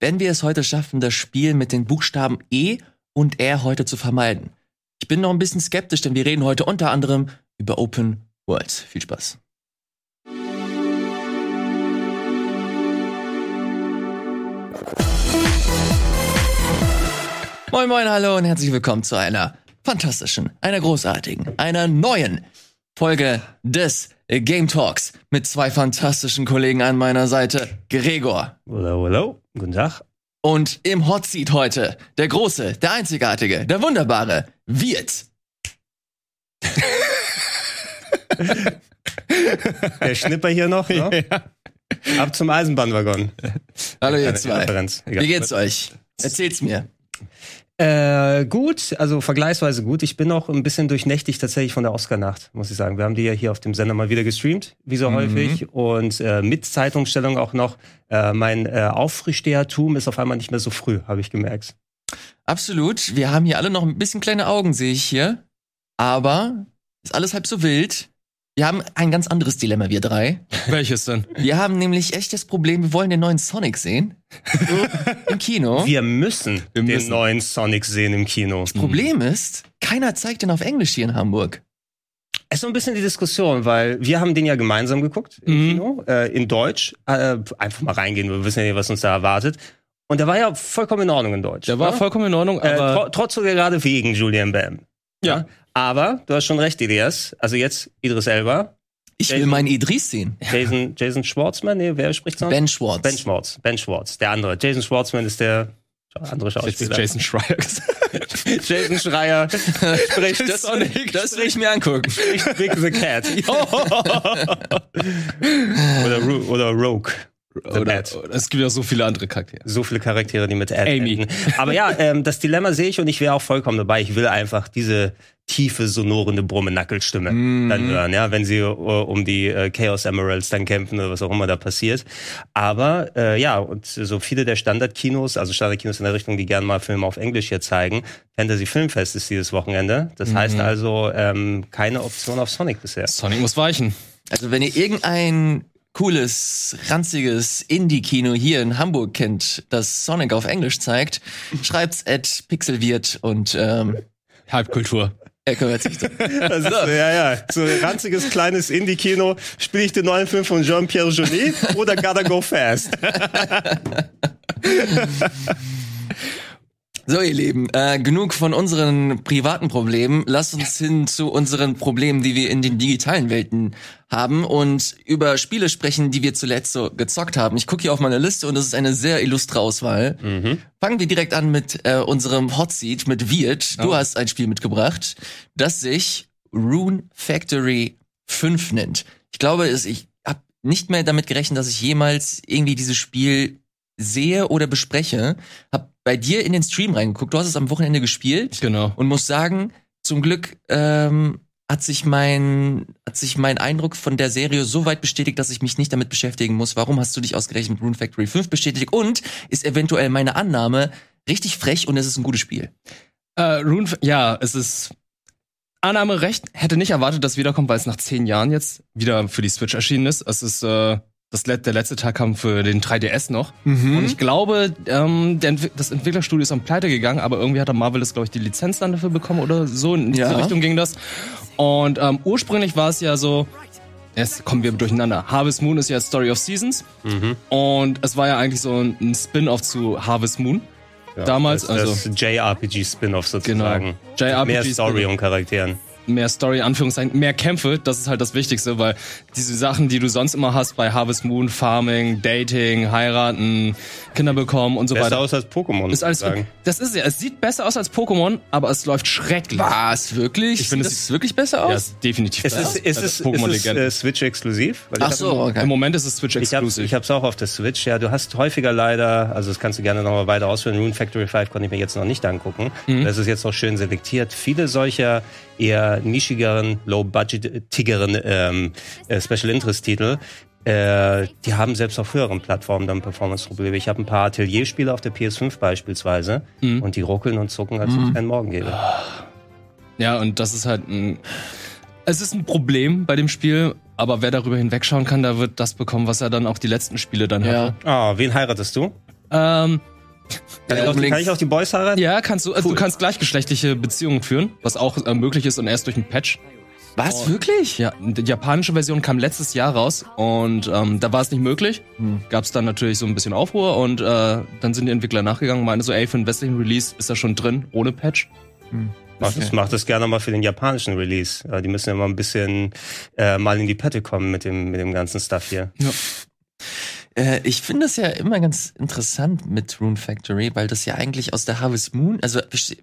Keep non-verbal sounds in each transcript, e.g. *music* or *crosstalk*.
wenn wir es heute schaffen, das Spiel mit den Buchstaben E und R heute zu vermeiden. Ich bin noch ein bisschen skeptisch, denn wir reden heute unter anderem über Open Worlds. Viel Spaß. Moin, moin, hallo und herzlich willkommen zu einer fantastischen, einer großartigen, einer neuen Folge des Game Talks mit zwei fantastischen Kollegen an meiner Seite. Gregor. Hello, hello. Guten Tag. Und im Hot Seat heute der große, der einzigartige, der wunderbare Wirt. *laughs* Der Schnipper hier noch. Ne? *laughs* Ab zum Eisenbahnwaggon. Hallo ihr zwei. Wie geht's euch? Erzählt's mir. Äh, gut, also vergleichsweise gut. Ich bin noch ein bisschen durchnächtigt tatsächlich von der Oscar-Nacht, muss ich sagen. Wir haben die ja hier auf dem Sender mal wieder gestreamt, wie so Mhm. häufig. Und äh, mit Zeitumstellung auch noch. Äh, mein äh, Aufrichstehertum ist auf einmal nicht mehr so früh, habe ich gemerkt. Absolut. Wir haben hier alle noch ein bisschen kleine Augen, sehe ich hier. Aber ist alles halb so wild. Wir haben ein ganz anderes Dilemma, wir drei. Welches denn? Wir haben nämlich echt das Problem, wir wollen den neuen Sonic sehen. *laughs* Im Kino. Wir müssen Wir den müssen. neuen Sonic sehen im Kino. Problem ist, keiner zeigt den auf Englisch hier in Hamburg. Es ist so ein bisschen die Diskussion, weil wir haben den ja gemeinsam geguckt im Mhm. Kino, äh, in Deutsch. Äh, einfach mal reingehen, wir wissen ja nicht, was uns da erwartet. Und der war ja vollkommen in Ordnung in Deutsch. Der war ne? vollkommen in Ordnung, äh, aber tro trotz sogar gerade wegen Julian Bam. ja. Aber du hast schon recht, Elias. Also jetzt Idris Elba, Ich will Jason- meinen Idris sehen. *laughs* Jason, Jason Schwartzman, nee, wer spricht sonst? Ben Schwartz. Ben Schwartz, Ben Schwartz, der andere. Jason Schwartzman ist der andere Schauspieler. Jason Schreier gesagt. *laughs* Jason Schreier spricht *laughs* das, Sonic. das will ich mir angucken. spricht Big the Cat. oder, oder Rogue. Oder, Bat. es gibt ja so viele andere Charaktere. So viele Charaktere, die mit Ad Amy. enden. Aber ja, ähm, das Dilemma sehe ich und ich wäre auch vollkommen dabei. Ich will einfach diese tiefe, sonorende Brumme-Nackelstimme Mhm. dann hören, ja, wenn sie äh, um die äh, Chaos Emeralds dann kämpfen oder was auch immer da passiert. Aber äh, ja, und so viele der Standardkinos, also Standardkinos in der Richtung, die gerne mal Filme auf Englisch hier zeigen, Fantasy Filmfest ist dieses Wochenende. Das Mhm. heißt also ähm, keine Option auf Sonic bisher. Sonic muss weichen. Also wenn ihr irgendein cooles, ranziges Indie-Kino hier in Hamburg kennt, das Sonic auf Englisch zeigt, schreibt's at Pixelwirt und ähm, Halbkultur. er kümmert sich so, ja, ja. So ein ranziges kleines Indie-Kino. Spiele ich den neuen Film von Jean-Pierre Jeunet oder Gotta Go Fast? *laughs* So, ihr Lieben, äh, genug von unseren privaten Problemen. Lasst uns hin zu unseren Problemen, die wir in den digitalen Welten haben und über Spiele sprechen, die wir zuletzt so gezockt haben. Ich gucke hier auf meine Liste und das ist eine sehr illustre Auswahl. Fangen wir direkt an mit äh, unserem Hot Seat, mit Wirt. Du Oh. hast ein Spiel mitgebracht, das sich Rune Factory 5 nennt. Ich glaube, es, ich habe nicht mehr damit gerechnet, dass ich jemals irgendwie dieses Spiel sehe oder bespreche. Hab bei dir in den Stream reingeguckt. Du hast es am Wochenende gespielt Genau. und muss sagen, zum Glück ähm, hat sich mein hat sich mein Eindruck von der Serie so weit bestätigt, dass ich mich nicht damit beschäftigen muss. Warum hast du dich ausgerechnet mit Rune Factory 5 bestätigt? Und ist eventuell meine Annahme richtig frech und es ist ein gutes Spiel. Äh, Rune, ja, es ist Annahme recht. Hätte nicht erwartet, dass es wiederkommt, weil es nach zehn Jahren jetzt wieder für die Switch erschienen ist. Es ist äh, das let der letzte Tag kam für den 3DS noch. Und ich glaube, ähm, Entwi das Entwicklerstudio ist am Pleite gegangen, aber irgendwie hat der Marvel das, glaube ich, die Lizenz dann dafür bekommen oder so. In Ja. diese Richtung ging das. Und ähm, ursprünglich war es ja so, jetzt kommen wir durcheinander. Harvest Moon ist ja Story of Seasons. Und es war ja eigentlich so ein, ein Spin-off zu Harvest Moon. Damals, das, also das JRPG-Spin-off sozusagen. Genau. Mehr JRPG Story Spin-off. und Charakteren. Mehr Story, Anführungszeichen, mehr Kämpfe, das ist halt das Wichtigste, weil diese Sachen, die du sonst immer hast bei Harvest Moon, Farming, Dating, heiraten, Kinder bekommen und so Besser weiter. aus als Pokémon, Ist alles, sagen. das ist ja, es sieht besser aus als Pokémon, aber es läuft schrecklich. Was? Wirklich? Ich finde, Sieht es das wirklich besser Ja, aus? ist definitiv Es besser ist, ist, es, ist Pokémon es Legende. äh, Switch-exklusiv? Weil ich Ach so, okay. Im Moment ist es Switch Ich habe hab's auch auf der Switch. Ja, du hast häufiger leider, also das kannst du gerne nochmal weiter ausführen. Rune Factory 5 konnte ich mir jetzt noch nicht angucken. Mhm. Das ist jetzt noch schön selektiert. Viele solcher eher nischigeren, low-budgetigeren ähm, äh, Special Interest Titel. Äh, die haben selbst auf höheren Plattformen dann Performance-Probleme. Ich habe ein paar Atelierspiele auf der PS5 beispielsweise Mhm. und die ruckeln und zucken, als ob es keinen Morgen gäbe. Ja, und das ist halt ein. Es ist ein Problem bei dem Spiel, aber wer darüber hinwegschauen kann, der wird das bekommen, was er dann auch die letzten Spiele dann Ja. hatte. Ah, wen heiratest du? Ähm, Kann, ich auch, die- kann ich auch die Boys heiraten? ja, kannst du. Also, du kannst gleichgeschlechtliche Beziehungen führen, was auch äh, möglich ist und erst durch einen Patch. Was, wirklich? Ja, die japanische Version kam letztes Jahr raus und ähm, da war es nicht möglich. Hm. Gab es dann natürlich so ein bisschen Aufruhr und äh, dann sind die Entwickler nachgegangen und meinten so, ey, für den westlichen Release ist das schon drin, ohne Patch. Mach das, mach das gerne mal für den japanischen Release. Ja, die müssen ja mal ein bisschen äh, mal in die Pette kommen mit dem, mit dem ganzen Stuff hier. Äh, ich finde es ja immer ganz interessant mit Rune Factory, weil das ja eigentlich aus der Harvest Moon, also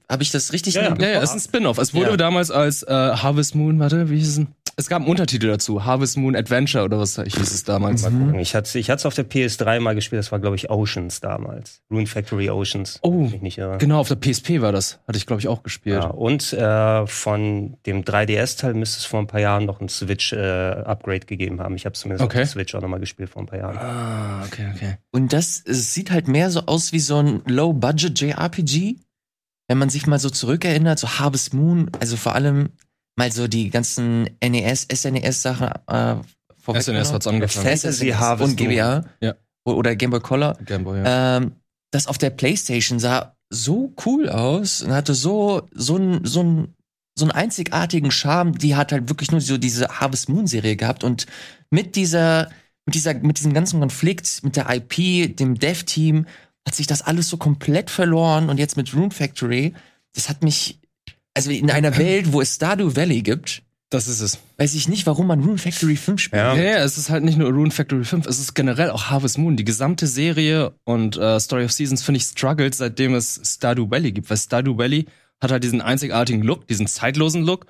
habe ich das richtig Ja, ja. Ja, ja, es ist ein Spin-off. Es wurde Ja. damals als äh, Harvest Moon, warte, wie hieß es denn? Es gab einen Untertitel dazu, Harvest Moon Adventure oder was hieß es damals. Mal gucken. Ich hatte ich es auf der PS3 mal gespielt, das war glaube ich Oceans damals. Rune Factory Oceans. Oh, ich nicht irre. Genau, auf der PSP war das. Hatte ich, glaube ich, auch gespielt. Ja, und äh, von dem 3DS-Teil müsste es vor ein paar Jahren noch ein Switch-Upgrade gegeben haben. Ich habe zumindest Okay. auf der Switch auch nochmal gespielt vor ein paar Jahren. Ah, okay, okay. Und das es sieht halt mehr so aus wie so ein Low-Budget JRPG. Wenn man sich mal so zurückerinnert, so Harvest Moon, also vor allem mal so die ganzen E NES, SNES-Sachen äh, vorweg SNS hat's angefangen. Fantasy SNES Harvest und GBA. Ja. Oder Game Boy Color. Gameboy, ja. Ähm, das auf der Playstation sah so cool aus und hatte so, so ein, so ein, so einen einzigartigen Charme. Die hat halt wirklich nur so diese Harvest Moon Serie gehabt und mit dieser, mit dieser, mit diesem ganzen Konflikt, mit der IP, dem Dev-Team, hat sich das alles so komplett verloren und jetzt mit Rune Factory, das hat mich, also in einer Welt, wo es Stardew Valley gibt, Das ist es. weiß ich nicht, warum man Rune Factory 5 spielt. Ja. Ja, ja, es ist halt nicht nur Rune Factory 5, es ist generell auch Harvest Moon. Die gesamte Serie und äh, Story of Seasons, finde ich, struggles, seitdem es Stardew Valley gibt. Weil Stardew Valley hat halt diesen einzigartigen Look, diesen zeitlosen Look.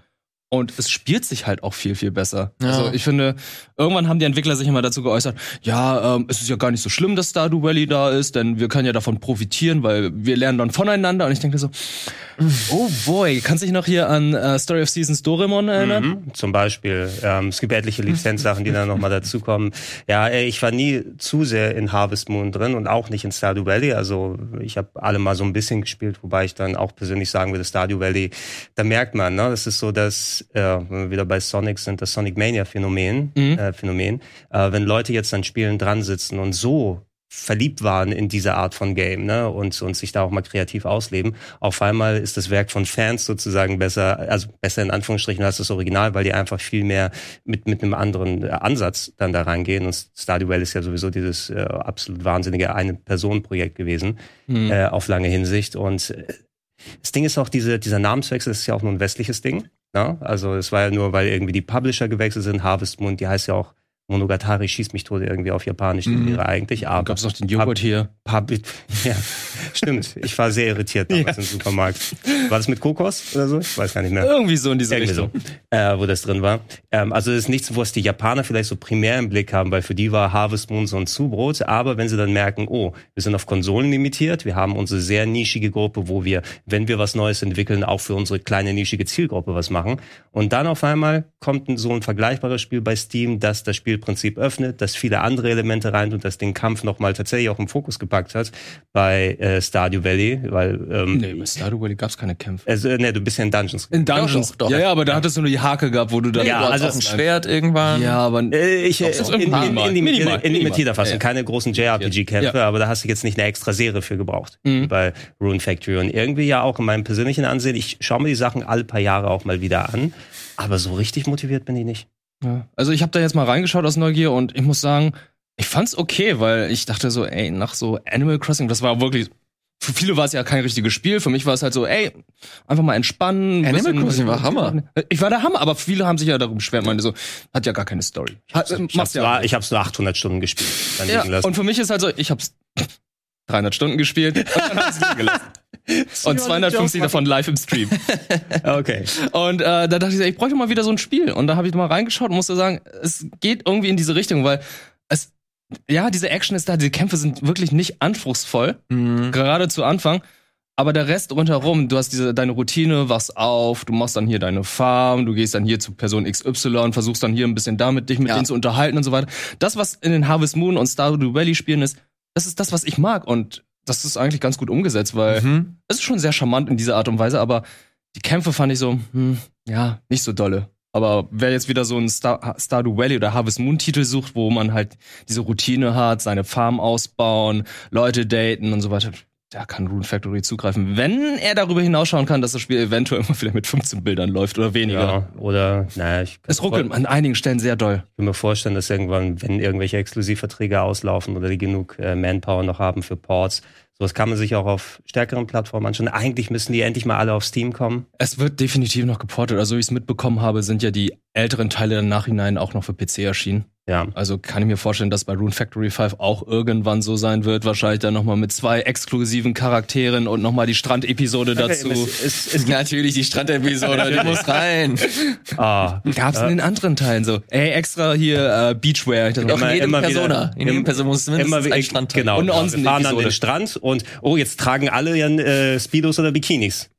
Und es spielt sich halt auch viel, viel besser. Ja. Also ich finde, irgendwann haben die Entwickler sich immer dazu geäußert, ja, ähm, es ist ja gar nicht so schlimm, dass Stardew Valley da ist, denn wir können ja davon profitieren, weil wir lernen dann voneinander. Und ich denke so, oh boy, kannst du dich noch hier an äh, Story of Seasons Doraemon erinnern? Mhm, zum Beispiel. Ähm, es gibt etliche Lizenzsachen, die dann nochmal dazukommen. Ja, ich war nie zu sehr in Harvest Moon drin und auch nicht in Stardew Valley. Also ich habe alle mal so ein bisschen gespielt, wobei ich dann auch persönlich sagen würde, Stardew Valley, da merkt man, ne, das ist so das, äh, wenn wir wieder bei Sonic sind, das Sonic Mania Phänomen, Mhm. äh, Phänomen. Äh, wenn Leute jetzt an Spielen dran sitzen und so verliebt waren in diese Art von Game, ne, und, und sich da auch mal kreativ ausleben. Auf einmal ist das Werk von Fans sozusagen besser, also besser in Anführungsstrichen als das Original, weil die einfach viel mehr mit, mit einem anderen äh, Ansatz dann da reingehen. Und Stardew Valley ist ja sowieso dieses äh, absolut wahnsinnige Eine-Personen-Projekt gewesen, Mhm. äh, auf lange Hinsicht. Und äh, das Ding ist auch, diese, dieser Namenswechsel ist ja auch nur ein westliches Ding. Ne? Also es war ja nur, weil irgendwie die Publisher gewechselt sind. Harvest Moon, die heißt ja auch Monogatari schießt mich tot irgendwie auf Japanisch, Mhm. Serie eigentlich. Aber Gab's noch den Joghurt hier? Pub *laughs* ja, stimmt. Ich war sehr irritiert *laughs* damals im Supermarkt. War das mit Kokos oder so? Ich weiß gar nicht mehr. Irgendwie so in diese Irgendwie Richtung. so, äh, wo das drin war. Ähm, also das ist nichts, was die Japaner vielleicht so primär im Blick haben, weil für die war Harvest Moon so ein Zubrot. Aber wenn sie dann merken, oh, wir sind auf Konsolen limitiert, wir haben unsere sehr nischige Gruppe, wo wir, wenn wir was Neues entwickeln, auch für unsere kleine nischige Zielgruppe was machen. Und dann auf einmal kommt so ein vergleichbares Spiel bei Steam, das das Spielprinzip öffnet, das viele andere Elemente rein und das den Kampf nochmal tatsächlich auch im Fokus gepackt hat bei äh, Stardew Valley, weil ähm, Nee, bei Stardew Valley gab's keine Kämpfe. also, ne, du bist ja in Dungeons. In Dungeons. Doch, doch, ja, ja, aber da hattest du nur die Hake gehabt, wo du dann. Ja, du hast also ein Schwert irgendwann. Ja, aber. Äh, ich, äh, in, in, in, in, in, minimal, in limitierter Fassung, ja, keine großen JRPG-Kämpfe, Ja. aber da hast du jetzt nicht eine extra Serie für gebraucht, Mhm. bei Rune Factory. Und irgendwie ja auch in meinem persönlichen Ansehen, ich schaue mir die Sachen alle paar Jahre auch mal wieder an, aber so richtig motiviert bin ich nicht. Ja. Also ich habe da jetzt mal reingeschaut aus Neugier und ich muss sagen, ich fand's okay, weil ich dachte so, ey, nach so Animal Crossing, das war wirklich. Für viele war es ja kein richtiges Spiel, für mich war es halt so, ey, einfach mal entspannen. Animal bisschen- Crossing war Hammer. Ich war der Hammer, aber viele haben sich ja darum beschwert, meinte so, hat ja gar keine Story. Hat, äh, Ich hab's, ja. nur, ich hab's nur 800 Stunden gespielt. Ja, und für mich ist halt so, ich hab's 300 Stunden gespielt und dann hab's liegen gelassen. *laughs* Und 250 davon live im Stream. *laughs* Okay. Und äh, da dachte ich, ich bräuchte mal wieder so ein Spiel. Und da habe ich mal reingeschaut und musste sagen, es geht irgendwie in diese Richtung, weil es, ja, diese Action ist da, die Kämpfe sind wirklich nicht anspruchsvoll, Mhm. gerade zu Anfang. Aber der Rest rundherum, du hast diese deine Routine, wachst auf, du machst dann hier deine Farm, du gehst dann hier zu Person XY, versuchst dann hier ein bisschen damit dich mit Ja. denen zu unterhalten und so weiter. Das, was in den Harvest Moon und Stardew Valley Spielen ist, das ist das, was ich mag und das ist eigentlich ganz gut umgesetzt, weil Mhm. es ist schon sehr charmant in dieser Art und Weise, aber die Kämpfe fand ich so, hm, ja, nicht so dolle. Aber wer jetzt wieder so einen Star Stardew Valley oder Harvest Moon Titel sucht, wo man halt diese Routine hat, seine Farm ausbauen, Leute daten und so weiter, da kann Rune Factory zugreifen. Wenn er darüber hinausschauen kann, dass das Spiel eventuell immer wieder mit 15 Bildern läuft oder weniger. Ja, oder, naja, ich Es ruckelt an einigen Stellen sehr doll. kann mir vorstellen, dass irgendwann, wenn irgendwelche Exklusivverträge auslaufen oder die genug äh, Manpower noch haben für Ports, sowas kann man sich auch auf stärkeren Plattformen anschauen. Eigentlich müssen die endlich mal alle auf Steam kommen. Es wird definitiv noch geportet. Also, wie ich es mitbekommen habe, sind ja die älteren Teile im Nachhinein auch noch für PC erschienen. Ja. Also kann ich mir vorstellen, dass bei Rune Factory 5 auch irgendwann so sein wird. Wahrscheinlich dann nochmal mit zwei exklusiven Charakteren und nochmal die Strandepisode dazu. Es, es, es, Natürlich die Strandepisode, die muss rein. ah, Gab's in den anderen Teilen so. Ey, extra hier äh, Beachwear. Ich Auch in Immer- jedem immer wieder- Persona. In jedem im- Persona muss mindestens immer ein Strand genau. Und eine genau. Wir fahren an den Strand und oh, jetzt tragen alle ja äh, Speedos oder Bikinis.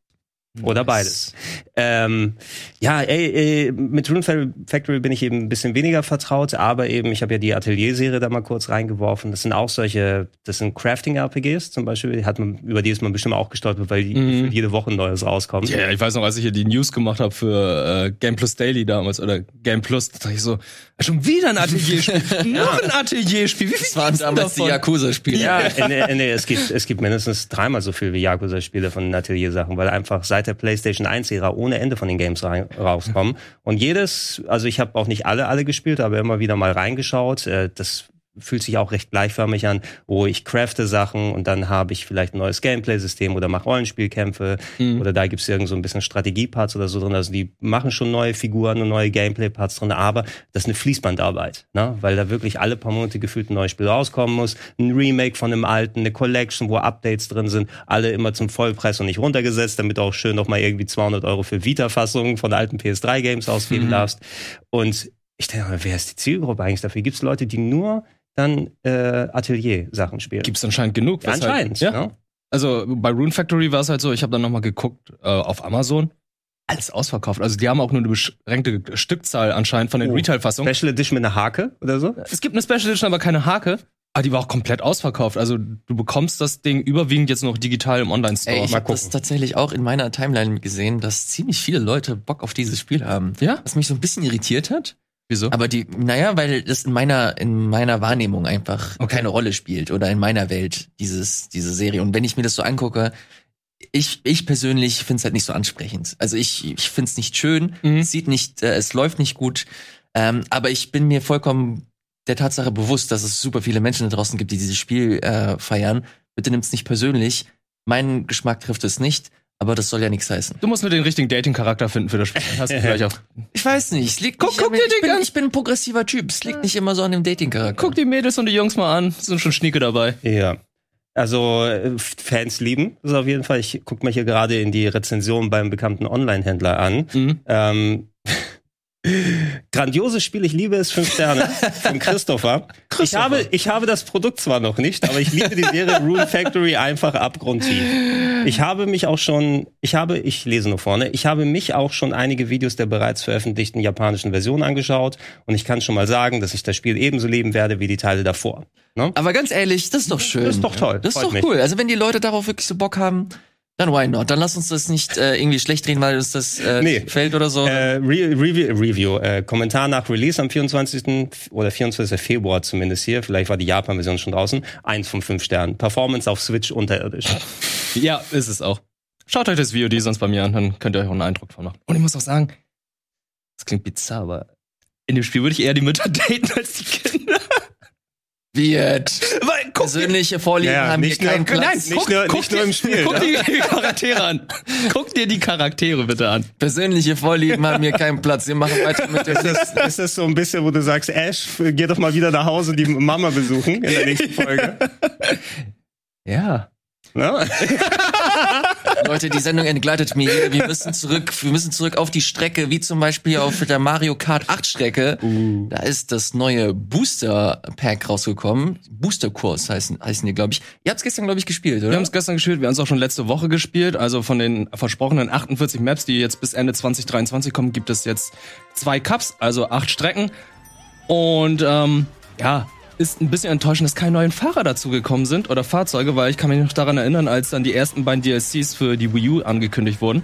Oder beides. Ähm, ja, ey, äh, mit Rune Fa- Factory bin ich eben ein bisschen weniger vertraut, aber eben, ich habe ja die Atelier-Serie da mal kurz reingeworfen. Das sind auch solche, das sind Crafting-RPGs zum Beispiel, hat man, über die ist man bestimmt auch gestolpert, weil die Mhm. jede Woche neues rauskommt. Ja, ich weiß noch, als ich hier die News gemacht habe für äh, Game Plus Daily damals oder Game Plus, da dachte ich so, schon wieder ein *laughs* Atelierspiel, noch ein Atelierspiel. Wie viel Das waren damals die davon? Yakuza-Spiele. Ja, *laughs* nee, nee, es gibt, es gibt mindestens dreimal so viel wie Yakuza-Spiele von Atelier-Sachen, weil einfach seit der PlayStation 1-Ära ohne Ende von den Games rein, rauskommen. Und jedes, also ich habe auch nicht alle, alle gespielt, aber immer wieder mal reingeschaut. Äh, das fühlt sich auch recht gleichförmig an, wo ich crafte Sachen und dann habe ich vielleicht ein neues Gameplay-System oder mache Rollenspielkämpfe Mhm. oder da gibt es irgend so ein bisschen Strategieparts oder so drin. Also die machen schon neue Figuren und neue Gameplay-Parts drin, aber das ist eine Fließbandarbeit, ne? weil da wirklich alle paar Monate gefühlt ein neues Spiel rauskommen muss. Ein Remake von einem alten, eine Collection, wo Updates drin sind, alle immer zum Vollpreis und nicht runtergesetzt, damit du auch schön nochmal irgendwie 200 Euro für Vita-Fassungen von alten PS3-Games ausgeben Mhm. darfst. Und ich denke wer ist die Zielgruppe eigentlich dafür? Gibt es Leute, die nur dann äh, Atelier-Sachen spielen? Gibt's anscheinend genug. ja, anscheinend. Ja. Ne? Also bei Rune Factory war es halt so, ich habe dann nochmal geguckt äh, auf Amazon. Alles ausverkauft. Also die haben auch nur eine beschränkte Stückzahl anscheinend von den Oh. Retail-Fassungen. Special Edition mit einer Hake oder so? Es gibt eine Special Edition, aber keine Hake. Aber die war auch komplett ausverkauft. Also du bekommst das Ding überwiegend jetzt noch digital im Online-Store. Ey, ich habe das tatsächlich auch in meiner Timeline gesehen, dass ziemlich viele Leute Bock auf dieses Spiel haben. ja? Was mich so ein bisschen irritiert hat. Wieso? Aber die, naja, weil das in meiner, in meiner Wahrnehmung einfach Okay. keine Rolle spielt oder in meiner Welt, dieses, diese Serie. Und wenn ich mir das so angucke, ich, ich persönlich finde es halt nicht so ansprechend. Also ich, ich finde es nicht schön, Mhm. es sieht nicht, äh, es läuft nicht gut. Ähm, aber ich bin mir vollkommen der Tatsache bewusst, dass es super viele Menschen da draußen gibt, die dieses Spiel äh, feiern. Bitte nimm's nicht persönlich. Mein Geschmack trifft es nicht, aber das soll ja nichts heißen. Du musst nur den richtigen Dating-Charakter finden für das Spiel. Hast du vielleicht *laughs* auch. Ich weiß nicht, es liegt Guck- nicht guck an- dir ich die bin, an. ich bin ein progressiver Typ. Es liegt nicht immer so an dem Dating-Charakter. Guck die Mädels und die Jungs mal an. Sind schon Schnieke dabei. Ja. Also äh, Fans lieben das auf jeden Fall. Ich gucke mir hier gerade in die Rezension beim bekannten Online-Händler an. Mhm. Ähm, Grandioses Spiel, ich liebe es, fünf Sterne *laughs* von Christopher. Ich habe, ich habe das Produkt zwar noch nicht, aber ich liebe die Serie *laughs* Rune Factory einfach abgrundtief. Ich habe mich auch schon, ich habe, ich lese nur vorne, ich habe mich auch schon einige Videos der bereits veröffentlichten japanischen Version angeschaut und ich kann schon mal sagen, dass ich das Spiel ebenso lieben werde wie die Teile davor. Ne? Aber ganz ehrlich, das ist doch schön. Das ist doch toll. Das ist doch mich. cool. Also wenn die Leute darauf wirklich so Bock haben, dann why not? Dann lass uns das nicht äh, irgendwie schlecht reden, weil uns das äh, Nee. fällt oder so. Äh, Re Review, Review äh, Kommentar nach Release am 24. oder 24. Februar zumindest hier, vielleicht war die Japan-Version schon draußen, eins von fünf Sternen. Performance auf Switch unterirdisch. Ja, ist es auch. Schaut euch das VOD sonst bei mir an, dann könnt ihr euch auch einen Eindruck von machen. Und ich muss auch sagen, das klingt bizarr, aber in dem Spiel würde ich eher die Mütter *laughs* daten als die Kinder. Wird. Weil, guck dir, Persönliche Vorlieben Ja, haben hier nicht nur- keinen nein, Platz. nicht nur- nicht nur im Spiel, Guck ne? dir die Charaktere an. Guck dir die Charaktere bitte an. Persönliche Vorlieben haben hier keinen Platz. Wir machen weiter mit dem Ist das, ist das so ein bisschen, wo du sagst, Ash, geh doch mal wieder nach Hause und die Mama besuchen in der nächsten *laughs* Folge? Ja. Ne? *laughs* Leute, die Sendung entgleitet mir. Wir müssen zurück, wir müssen zurück auf die Strecke, wie zum Beispiel auf der Mario Kart 8 Strecke. Da ist das neue Booster Pack rausgekommen. Booster Kurs heißen, heißen die, glaube ich. Ihr habt's gestern, glaube ich, gespielt, oder? Wir haben es gestern gespielt, wir haben es auch schon letzte Woche gespielt. Also von den versprochenen 48 Maps, die jetzt bis Ende 2023 kommen, gibt es jetzt zwei Cups, also acht Strecken. Und ähm, ja, ist ein bisschen enttäuschend, dass keine neuen Fahrer dazugekommen sind oder Fahrzeuge, weil ich kann mich noch daran erinnern, als dann die ersten beiden DLCs für die Wii U angekündigt wurden,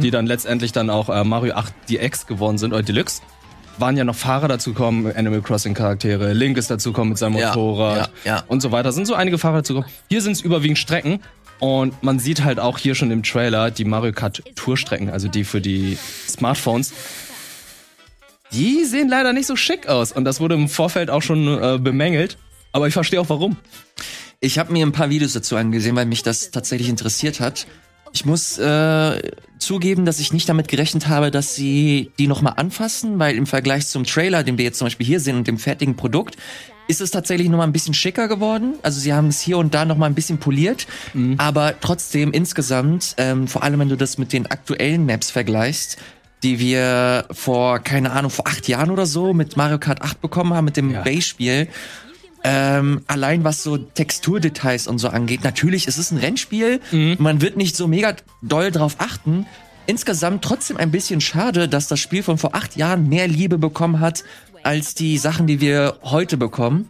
die dann letztendlich dann auch äh, Mario 8 DX geworden sind oder Deluxe, waren ja noch Fahrer dazugekommen, Animal Crossing Charaktere, Link ist dazugekommen mit seinem Ja, Motorrad ja, ja. und so weiter. Sind so einige Fahrer dazugekommen. Hier sind es überwiegend Strecken und man sieht halt auch hier schon im Trailer die Mario Kart Tourstrecken, also die für die Smartphones. Die sehen leider nicht so schick aus und das wurde im Vorfeld auch schon äh, bemängelt. Aber ich verstehe auch warum. Ich habe mir ein paar Videos dazu angesehen, weil mich das tatsächlich interessiert hat. Ich muss äh, zugeben, dass ich nicht damit gerechnet habe, dass sie die nochmal anfassen, weil im Vergleich zum Trailer, den wir jetzt zum Beispiel hier sehen und dem fertigen Produkt, ist es tatsächlich nochmal ein bisschen schicker geworden. Also sie haben es hier und da nochmal ein bisschen poliert, aber trotzdem insgesamt, ähm, vor allem wenn du das mit den aktuellen Maps vergleichst, die wir vor, keine Ahnung, vor acht Jahren oder so mit Mario Kart 8 bekommen haben, mit dem Ja. Base-Spiel, ähm, allein was so Texturdetails und so angeht, natürlich, es ist ein Rennspiel, man wird nicht so mega doll drauf achten. Insgesamt trotzdem ein bisschen schade, dass das Spiel von vor acht Jahren mehr Liebe bekommen hat, als die Sachen, die wir heute bekommen.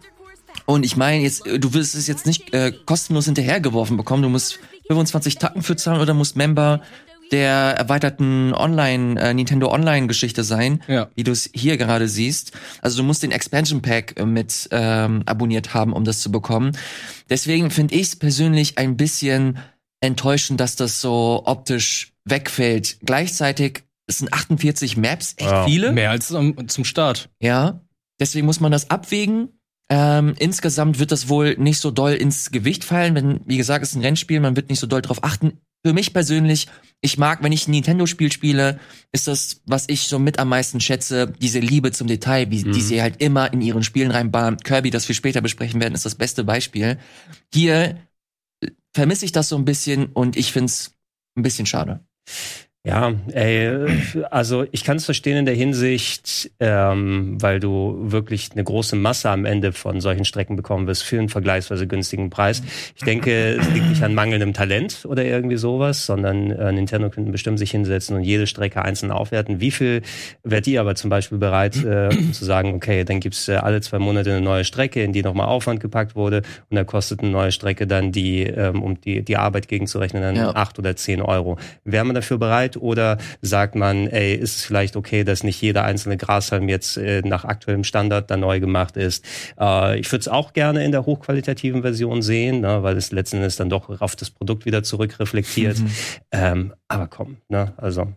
Und ich meine, jetzt, äh, du wirst es jetzt nicht äh, kostenlos hinterhergeworfen bekommen. Du musst 25 Tacken für zahlen oder musst Member der erweiterten Online, äh, Nintendo Online-Geschichte sein, Ja. wie du es hier gerade siehst. Also du musst den Expansion Pack äh, mit ähm, abonniert haben, um das zu bekommen. Deswegen finde ich es persönlich ein bisschen enttäuschend, dass das so optisch wegfällt. Gleichzeitig es sind 48 Maps, echt Ja. viele. Mehr als zum, zum Start. Ja, deswegen muss man das abwägen. Ähm, insgesamt wird das wohl nicht so doll ins Gewicht fallen, wenn, wie gesagt, es ist ein Rennspiel, man wird nicht so doll drauf achten. Für mich persönlich, ich mag, wenn ich ein Nintendo-Spiel spiele, ist das, was ich so mit am meisten schätze, diese Liebe zum Detail, wie, die sie halt immer in ihren Spielen reinbauen. Kirby, das wir später besprechen werden, ist das beste Beispiel. Hier äh, vermisse ich das so ein bisschen und ich find's ein bisschen schade. Ja, ey, also ich kann es verstehen in der Hinsicht, ähm, weil du wirklich eine große Masse am Ende von solchen Strecken bekommen wirst für einen vergleichsweise günstigen Preis. Ich denke, es liegt nicht an mangelndem Talent oder irgendwie sowas, sondern äh, Nintendo könnten bestimmt sich hinsetzen und jede Strecke einzeln aufwerten. Wie viel wärt ihr aber zum Beispiel bereit äh, um zu sagen, okay, dann gibt's äh, alle zwei Monate eine neue Strecke, in die nochmal Aufwand gepackt wurde und da kostet eine neue Strecke dann die, ähm, um die, die Arbeit gegenzurechnen, dann Ja. acht oder zehn Euro. Wäre man dafür bereit oder sagt man, ey, ist es vielleicht okay, dass nicht jeder einzelne Grashalm jetzt äh, nach aktuellem Standard dann neu gemacht ist? Äh, ich würde es auch gerne in der hochqualitativen Version sehen, ne, weil es letzten Endes dann doch auf das Produkt wieder zurückreflektiert. Ähm, aber komm, ne, also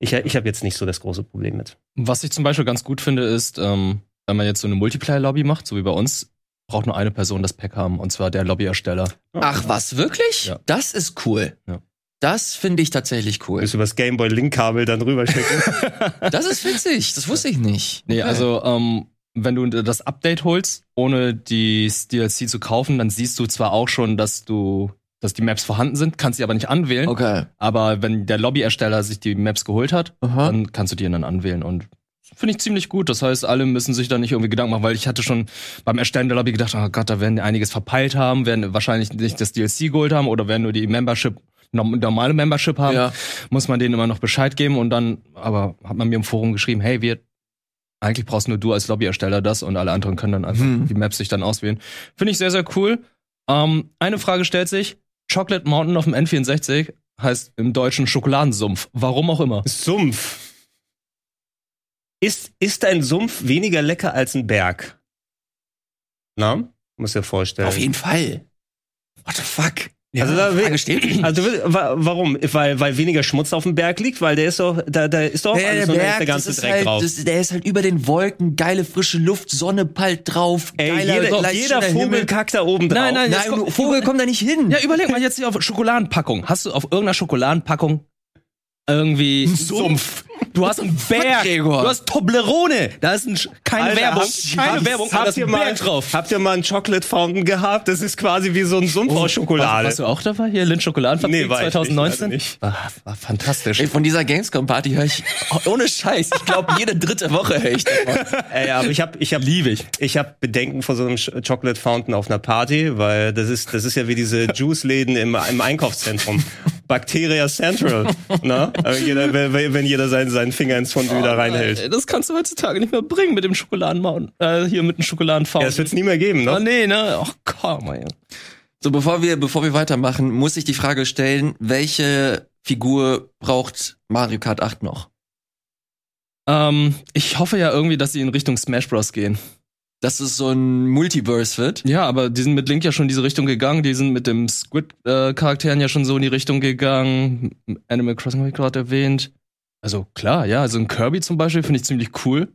ich, ich habe jetzt nicht so das große Problem mit. Was ich zum Beispiel ganz gut finde, ist, ähm, wenn man jetzt so eine Multiplayer-Lobby macht, so wie bei uns, braucht nur eine Person das Pack haben, und zwar der Lobbyersteller. Ach, was, wirklich? Ja. Das ist cool. Ja. Das finde ich tatsächlich cool. Willst du das Gameboy-Link-Kabel dann rüberschicken? *laughs* *laughs* Das ist witzig, das wusste ich nicht. Nee, Okay. also ähm, wenn du das Update holst, ohne die DLC zu kaufen, dann siehst du zwar auch schon, dass du, dass die Maps vorhanden sind, kannst sie aber nicht anwählen. Okay. Aber wenn der Lobbyersteller sich die Maps geholt hat, Aha. dann kannst du die dann anwählen und finde ich ziemlich gut. Das heißt, alle müssen sich da nicht irgendwie Gedanken machen, weil ich hatte schon beim Erstellen der Lobby gedacht, oh Gott, da werden die einiges verpeilt haben, werden wahrscheinlich nicht das DLC geholt haben oder werden nur die Membership normale Membership haben, Ja. muss man denen immer noch Bescheid geben und dann, aber hat man mir im Forum geschrieben, hey, wir eigentlich brauchst nur du als Lobbyersteller das und alle anderen können dann einfach Hm. die Maps sich dann auswählen. Finde ich sehr, sehr cool. Ähm, eine Frage stellt sich, Chocolate Mountain auf dem N64 heißt im Deutschen Schokoladensumpf. Warum auch immer. Sumpf. Ist, ist ein Sumpf weniger lecker als ein Berg? Na? Muss dir vorstellen. Auf jeden Fall. What the fuck? Also da Frage steht. *clears throat* Also warum? Weil, weil weniger Schmutz auf dem Berg liegt, weil der ist doch, da, da ist doch Der, alles der der Berg, das ganze ist Dreck halt, drauf. das, der ist halt über den Wolken, geile frische Luft, Sonne pallt drauf, Ey, geiler, jeder, jeder Vogel Himmel. kackt da oben drauf. Nein, nein, Nein, kommt- Vogel kommt da nicht hin. Ja, überleg mal jetzt hier auf Schokoladenpackung. Hast du auf irgendeiner Schokoladenpackung irgendwie Sumpf. Du hast einen Berg. Gregor. Du hast Toblerone. Da ist ein, Sch- keine Alter, Werbung. habt- keine habt- Werbung. Habt ihr, mal, Berg drauf. habt ihr mal einen Chocolate Fountain gehabt? Das ist quasi wie so ein Sumpf aus Schokolade. Warst du auch dabei hier? Lind Schokoladenfabrik Nee, war ich nicht, 2019? nicht. Ah, war fantastisch. Ey, von dieser Gamescom-Party höre ich, *laughs* ohne Scheiß, ich glaube, jede dritte Woche höre ich davon. Ey, aber ich habe ich hab, Liebe ich. Ich habe Bedenken vor so einem Chocolate Fountain auf einer Party, weil das ist, das ist ja wie diese Juice-Läden im, im Einkaufszentrum. Bacteria Central. *laughs* Na? Aber jeder, wenn, jeder seinen, seinen Finger ins Fondue da reinhält. Das kannst du heutzutage nicht mehr bringen mit dem Schokoladenmaun. Äh, hier mit dem Schokoladenfaun. Ja, das wird's nie mehr geben, Oh ne? nee, ne? Ach komm, ey. So, bevor wir, bevor wir weitermachen, muss ich die Frage stellen, welche Figur braucht Mario Kart 8 noch? Ähm, ich hoffe ja irgendwie, dass sie in Richtung Smash Bros. gehen. Dass es so ein Multiverse wird? Ja, aber die sind mit Link ja schon in diese Richtung gegangen. Die sind mit dem Squid-Charakteren ja schon so in die Richtung gegangen. Animal Crossing habe ich gerade erwähnt. Also klar, ja, also ein Kirby zum Beispiel finde ich ziemlich cool.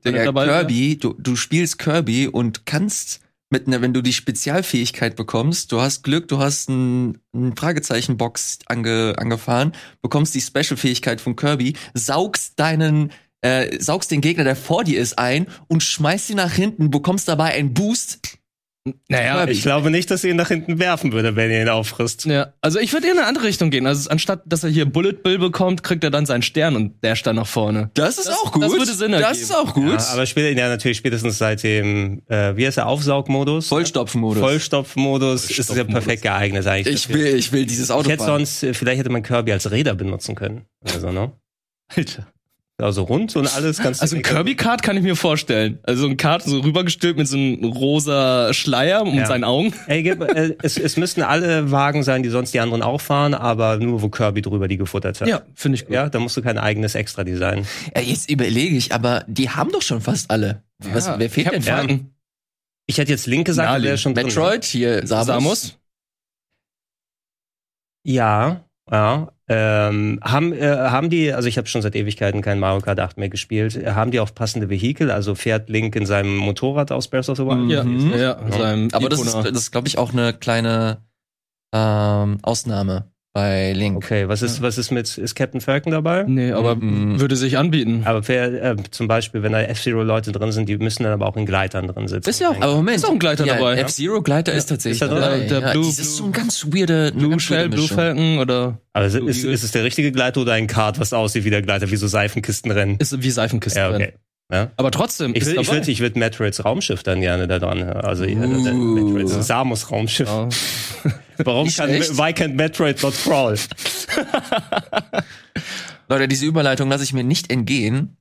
wäre. Kirby, du, du spielst Kirby und kannst mit einer, wenn du die Spezialfähigkeit bekommst, du hast Glück, du hast ein, ein Fragezeichenbox ange, angefahren, bekommst die Special-Fähigkeit von Kirby, saugst deinen, äh, saugst den Gegner, der vor dir ist, ein und schmeißt ihn nach hinten, bekommst dabei einen Boost. Naja. Ich glaube nicht, dass ihr ihn nach hinten werfen würde, wenn ihr ihn auffrisst. Ja, also ich würde eher in eine andere Richtung gehen. Also anstatt, dass er hier Bullet Bill bekommt, kriegt er dann seinen Stern und der dann nach vorne. Das ist Das- auch gut. das würde Sinn Das ergeben. ist auch gut. Ja, aber später, ja, natürlich spätestens seit dem, äh, wie heißt der, Aufsaugmodus? Vollstopfmodus. Vollstopfmodus ist ja perfekt geeignet eigentlich. ich will, ich will dieses Auto Ich hätte fahren. sonst, äh, vielleicht hätte man Kirby als Räder benutzen können. Also, ne? Alter. Also rund und alles du. Also ein Kirby-Kart kann ich mir vorstellen. Also ein Kart so rübergestülpt mit so einem rosa Schleier um Ja. seinen Augen. *laughs* Ey, gib, äh, es, es müssten alle Wagen sein, die sonst die anderen auch fahren, aber nur wo Kirby drüber die gefuttert hat. Ja, finde ich gut. Ja, da musst du kein eigenes Extra-Design. Ja, jetzt überlege ich, aber die haben doch schon fast alle. Was, wer fehlt denn? Falcon. Ich hätte jetzt Link gesagt, der schon drin. Metroid, hier Samus. Samus. Ja, ja. Ähm, haben, äh, haben die, also ich habe schon seit Ewigkeiten kein Mario Kart 8 mehr gespielt, haben die auch passende Vehikel? Also fährt Link in seinem Motorrad aus Breath of the Wild? Ja, Mhm. ja, ja. Seinem Aber das ist, das ist glaube ich, auch eine kleine ähm, Ausnahme bei Link. Okay, was ist, was ist mit, ist Captain Falcon dabei? Nee, aber Mhm. würde sich anbieten. Aber wer, äh, zum Beispiel, wenn da F-Zero-Leute drin sind, die müssen dann aber auch in Gleitern drin sitzen. Ist ja auch- Aber Moment. Ist auch ein Gleiter ja, dabei. F-Zero-Gleiter ist tatsächlich Ist dabei. Der ja, Blue- das ist so ein ganz weirde, eine Blue ganz Shell, Blue. Falcon oder Also Blue ist, Eagle. ist es der richtige Gleiter oder ein Kart, was aussieht wie der Gleiter, wie so Seifenkistenrennen? ist wie Seifenkisten. Ja, okay. Ja. Aber trotzdem, Ich würde ich würd, ich würd Metroids Raumschiff dann gerne da dran. Also äh, Uh. Metroids Samus Raumschiff. Ja. *laughs* Warum kann why can't Metroid not crawl? *laughs* Leute, diese Überleitung lasse ich mir nicht entgehen.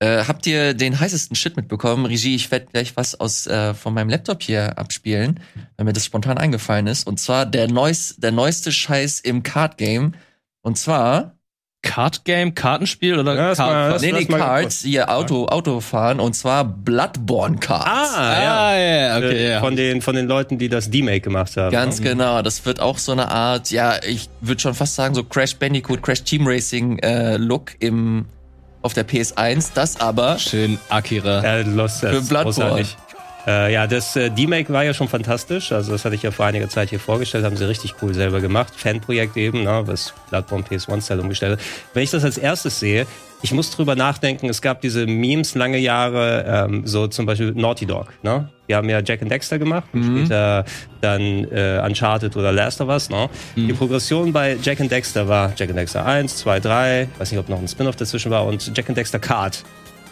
Äh, habt ihr den heißesten Shit mitbekommen? Regie, ich werde gleich was aus äh, von meinem Laptop hier abspielen, wenn mir das spontan eingefallen ist. Und zwar der, neus, der neueste Scheiß im Card-Game. Und zwar, Card Game, Kartenspiel oder Ja, Card nee, nee, Cards, hier Auto, Autofahren, und zwar Bloodborne Cards. Ah, ja, okay, Äh, ja. Von den von den Leuten, die das D-Make gemacht haben. Ganz ne? genau, das wird auch so eine Art, ja, ich würde schon fast sagen, so Crash Bandicoot, Crash Team Racing äh, Look im auf der PS1, das aber Schön Akira. Ja, das Für Bloodborne. Äh, ja, das äh, D-Make war ja schon fantastisch. Also das hatte ich ja vor einiger Zeit hier vorgestellt, haben sie richtig cool selber gemacht. Fanprojekt eben, ne, was Bloodborne PS1-Style umgestellt hat. Wenn ich das als erstes sehe, ich muss drüber nachdenken, es gab diese Memes lange Jahre, ähm, so zum Beispiel Naughty Dog, ne? Die haben ja Jack and Dexter gemacht, und Mhm. später dann äh, Uncharted oder Last of Us, ne? Die Progression bei Jack and Dexter war Jack and Dexter 1, 2, 3, weiß nicht, ob noch ein Spin-off dazwischen war und Jack and Dexter Kart.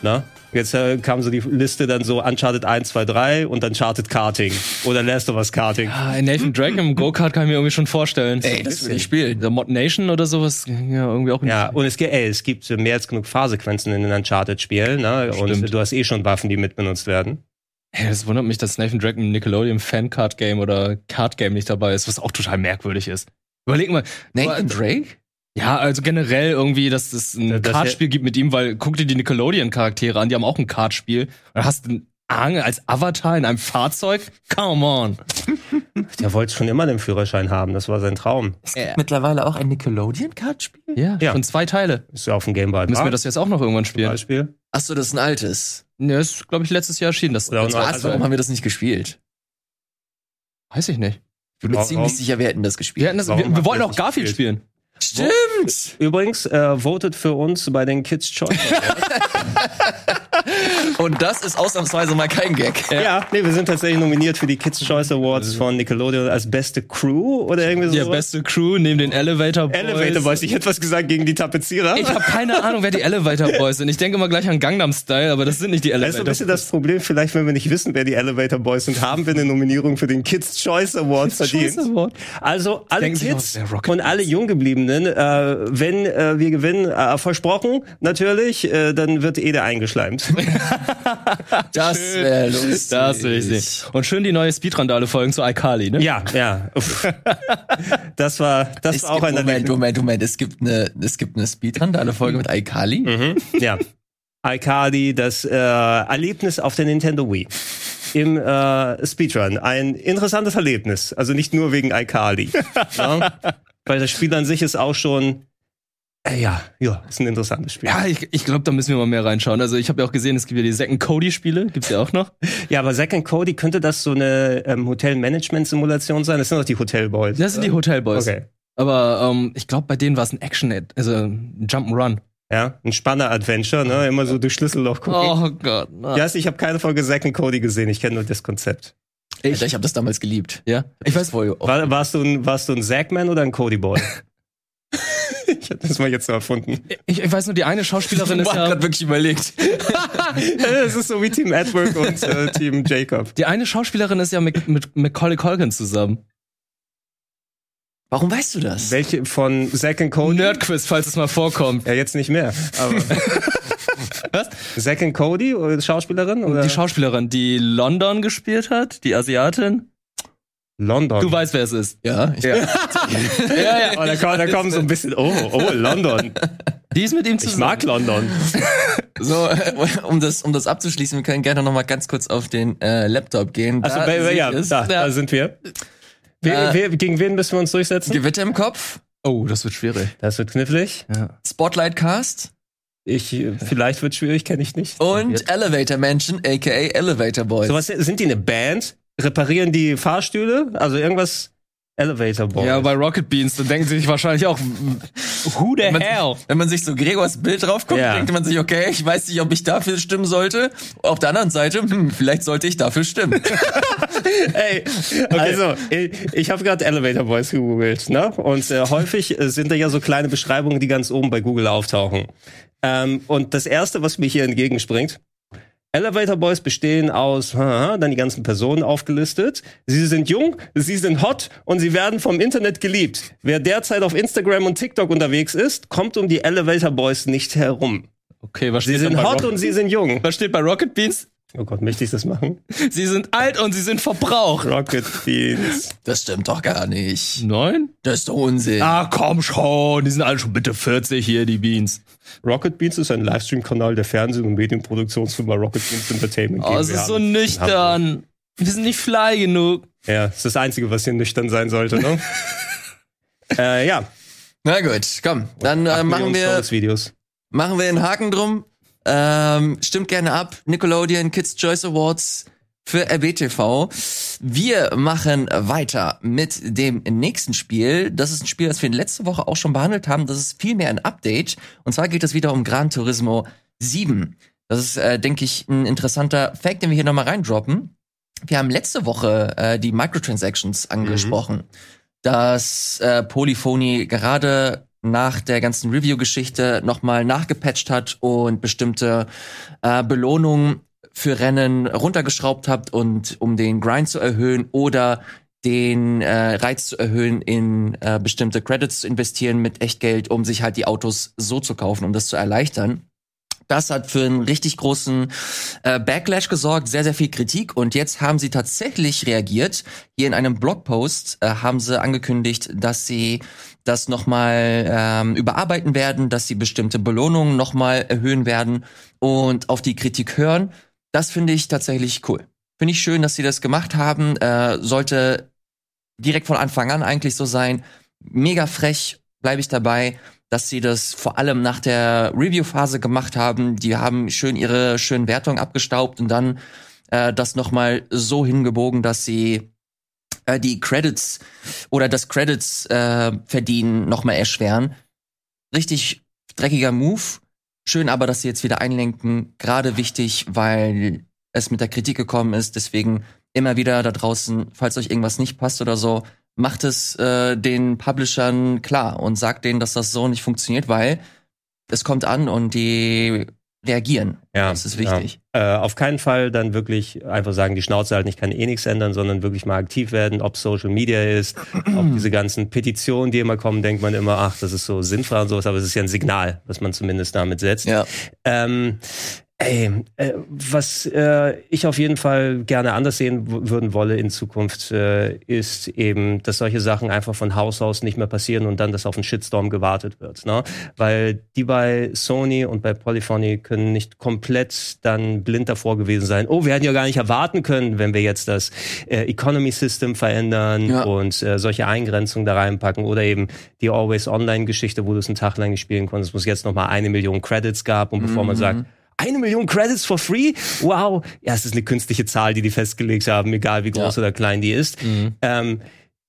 Ne? Jetzt äh, kam so die Liste dann so Uncharted 1, 2, 3 und Uncharted Karting oder Last of Us Karting. Ah, in Nathan Drake im *laughs* Go-Kart kann ich mir irgendwie schon vorstellen. ey, das will ich spielen. Der Mod Nation oder sowas, ja, irgendwie auch. Ja, und es, gibt- ey, es gibt mehr als genug Fahrsequenzen in den Uncharted-Spielen. Ne? Und du hast eh schon Waffen, die mitbenutzt werden. Hey, das wundert mich, dass Nathan Drake im Nickelodeon Fan-Card Game oder Card Game nicht dabei ist, was auch total merkwürdig ist. Überleg mal. Nathan Drake? Ja, also generell irgendwie, dass es ein Das- Kartspiel gibt mit ihm, weil guck dir die Nickelodeon-Charaktere an, die haben auch ein Kartspiel. Und hast einen Angel als Avatar in einem Fahrzeug? Come on. Der wollte schon immer den Führerschein haben, das war sein Traum. Es gibt mittlerweile auch ein Nickelodeon-Kartspiel? Ja, Ja. schon zwei Teile. Ist ja auf dem Game Boy Müssen wir das jetzt auch noch irgendwann zum spielen? Beispiel. Achso, das ist ein altes. Ja, ist, glaube ich, letztes Jahr erschienen. Das, Oder das war, Was? Warum haben wir das nicht gespielt? weiß ich nicht. Ich bin mir ziemlich sicher, wir hätten das gespielt. Wir, das, wir, wir wollten auch Garfield nicht spielen. Stimmt! Übrigens, äh, votet für uns bei den Kids Choice. *laughs* Und das ist ausnahmsweise mal kein Gag. Ja, nee, wir sind tatsächlich nominiert für die Kids Choice Awards von Nickelodeon als beste Crew oder irgendwie so. Ja, beste Crew neben den Elevator Boys. Elevator Boys. Ich hätte was gesagt gegen die Tapezierer. Ich habe keine Ahnung, wer die Elevator Boys sind. Ich denke immer gleich an Gangnam Style, aber das sind nicht die Das ist Elevator ein bisschen das Problem, vielleicht, wenn wir nicht wissen, wer die Elevator Boys sind, haben wir eine Nominierung für den Kids Choice Award verdient. Choice Award. Also alle Kids und alle Junggebliebenen, äh, wenn äh, wir gewinnen, äh, versprochen natürlich, äh, dann wird Ede eingeschleimt. *laughs* Das wäre lustig. Das will ich sehen. Und schön die neue Speedrandale-Folgen zu iCarly, ne? ja, ja. *laughs* Das war, das Es war auch ein Moment. Moment, Moment. Es gibt eine, es gibt eine Speedrandale-Folge mit iCarly. Mhm. Ja. iCarly, das äh, Erlebnis auf der Nintendo Wii. Im äh, Speedrun. Ein interessantes Erlebnis. Also nicht nur wegen iCarly. *laughs* ja? Weil das Spiel an sich ist auch schon. Äh, ja, ja, ist ein interessantes Spiel. Ja, ich, ich glaube, da müssen wir mal mehr reinschauen. Also ich habe ja auch gesehen, es gibt ja die Second Cody-Spiele, gibt's ja auch noch. *laughs* Ja, aber Zack and Cody, könnte das so eine ähm, Hotel-Management-Simulation sein? Das sind doch die Hotel-Boys. Das sind die Hotel Boys. Okay. Aber ähm, ich glaube, bei denen war es ein Action, also ein Jump'n'Run. Ja, ein Spanner-Adventure, ne? Immer so durch Schlüsselloch gucken. Oh Gott. Na. Ja, ich habe keine Folge and Cody gesehen, ich kenne nur das Konzept. Ich, ich habe das damals geliebt. Ja. Ich weiß, voll. War, warst, du ein, warst du ein Zackman oder ein Cody-Boy? *laughs* ich habe das mal jetzt so erfunden. ich, ich weiß nur, die eine Schauspielerin ist Ich hab ja. grad wirklich überlegt. *laughs* Es ist so wie Team Edward und äh, Team Jacob. Die eine Schauspielerin ist ja mit, mit Macaulay Culkin zusammen. Warum weißt du das? Welche von Zack and Cody? Nerdquiz, falls es mal vorkommt. Ja, jetzt nicht mehr. Aber *laughs* Was? Zack and Cody oder Schauspielerin oder Die Schauspielerin, die London gespielt hat, die Asiatin. London. Du weißt, wer es ist. Ja, ich, *laughs* Ja, ja, Oh, da, kommt, da kommt so ein bisschen. Oh, oh, London. Die ist mit ihm Ich zusammen. mag London. *laughs* so, um das, um das abzuschließen, wir können gerne noch mal ganz kurz auf den äh, Laptop gehen. Also, Da ja, ich da, da sind wir. Wer, Äh, wer, gegen wen müssen wir uns durchsetzen? Gewitter im Kopf, Oh, das wird schwierig. Das wird knifflig. Ja. Spotlight Cast Ich, vielleicht wird schwierig, kenne ich nicht. und Elevator Mansion, aka Elevator Boys. So was, sind die eine Band? Reparieren die Fahrstühle? Also irgendwas Elevator Boys. Ja, bei Rocket Beans, da denken sie sich wahrscheinlich auch, who the man, hell? Wenn man sich so Gregors Bild drauf guckt, Ja. denkt man sich, okay, ich weiß nicht, ob ich dafür stimmen sollte. Auf der anderen Seite, hm, vielleicht sollte ich dafür stimmen. *laughs* Ey, also ich, ich habe gerade Elevator Boys gegoogelt, ne? Und äh, häufig äh, sind da ja so kleine Beschreibungen, die ganz oben bei Google auftauchen. Ähm, und das erste, was mir hier entgegenspringt, Elevator Boys bestehen aus, haha, dann die ganzen Personen aufgelistet. Sie sind jung, sie sind hot und sie werden vom Internet geliebt. Wer derzeit auf Instagram und TikTok unterwegs ist, kommt um die Elevator Boys nicht herum. Okay, was Sie steht, dann sind bei hot Rocket, und sie sind jung. was steht bei Rocket Beans? Oh Gott, möchte ich das machen? Sie sind alt und sie sind verbraucht. Rocket Beans. Das stimmt doch gar nicht. Neun? Das ist doch Unsinn. Ah, komm schon, die sind alle schon bitte 40 hier, die Beans. Rocket Beans ist ein Livestream-Kanal der Fernseh- und Medienproduktionsfirma Rocket Beans Entertainment. Oh, es ist so nüchtern. Wir sind nicht fly genug. Ja, das ist das Einzige, was hier nüchtern sein sollte, ne? *laughs* äh, ja. Na gut, komm, dann äh, machen wir Videos. machen wir einen Haken drum. Ähm, stimmt gerne ab. Nickelodeon Kids Choice Awards für RBTV. Wir machen weiter mit dem nächsten Spiel. Das ist ein Spiel, das wir letzte Woche auch schon behandelt haben. Das ist vielmehr ein Update. Und zwar geht es wieder um Gran Turismo 7. Das ist, äh, denke ich, ein interessanter Fact, den wir hier nochmal reindroppen. Wir haben letzte Woche äh, die Microtransactions angesprochen, dass äh, Polyphony gerade nach der ganzen Review-Geschichte nochmal nachgepatcht hat und bestimmte äh, Belohnungen für Rennen runtergeschraubt habt und um den Grind zu erhöhen oder den äh, Reiz zu erhöhen, in äh, bestimmte Credits zu investieren mit Echtgeld, um sich halt die Autos so zu kaufen, um das zu erleichtern. Das hat für einen richtig großen äh, Backlash gesorgt, sehr, sehr viel Kritik. Und jetzt haben sie tatsächlich reagiert. Hier in einem Blogpost äh, haben sie angekündigt, dass sie das nochmal ähm, überarbeiten werden, dass sie bestimmte Belohnungen nochmal erhöhen werden und auf die Kritik hören. Das finde ich tatsächlich cool. Finde ich schön, dass sie das gemacht haben. Äh, sollte direkt von Anfang an eigentlich so sein. Mega frech, bleibe ich dabei dass sie das vor allem nach der Review-Phase gemacht haben. Die haben schön ihre schönen Wertungen abgestaubt und dann äh, das nochmal so hingebogen, dass sie äh, die Credits oder das Credits äh, verdienen nochmal erschweren. Richtig dreckiger Move. schön aber, dass sie jetzt wieder einlenken. Gerade wichtig, weil es mit der Kritik gekommen ist. Deswegen immer wieder da draußen, falls euch irgendwas nicht passt oder so, macht es äh, den Publishern klar und sagt denen, dass das so nicht funktioniert, weil es kommt an und die reagieren. Ja, das ist wichtig. Ja. Äh, auf keinen Fall dann wirklich einfach sagen, die Schnauze halt, ich kann eh nichts ändern, sondern wirklich mal aktiv werden, ob Social Media ist, ob *clears throat* diese ganzen Petitionen, die immer kommen, denkt man immer, ach, das ist so sinnvoll und sowas, aber es ist ja ein Signal, was man zumindest damit setzt. Ja. Ähm, Ey, äh, was äh, ich auf jeden Fall gerne anders sehen würden wolle in Zukunft, äh, ist eben, dass solche Sachen einfach von Haus aus nicht mehr passieren und dann, dass auf einen Shitstorm gewartet wird. Ne? Weil die bei Sony und bei Polyphony können nicht komplett dann blind davor gewesen sein. Oh, wir hätten ja gar nicht erwarten können, wenn wir jetzt das äh, Economy System verändern ja. und äh, solche Eingrenzungen da reinpacken oder eben die Always Online Geschichte, wo du es einen Tag lang nicht spielen konntest, wo es jetzt noch mal eine Million Credits gab und bevor mhm. man sagt eine Million Credits for free? Wow. Ja, es ist eine künstliche Zahl, die die festgelegt haben, egal wie groß ja. oder klein die ist. Mhm. Ähm,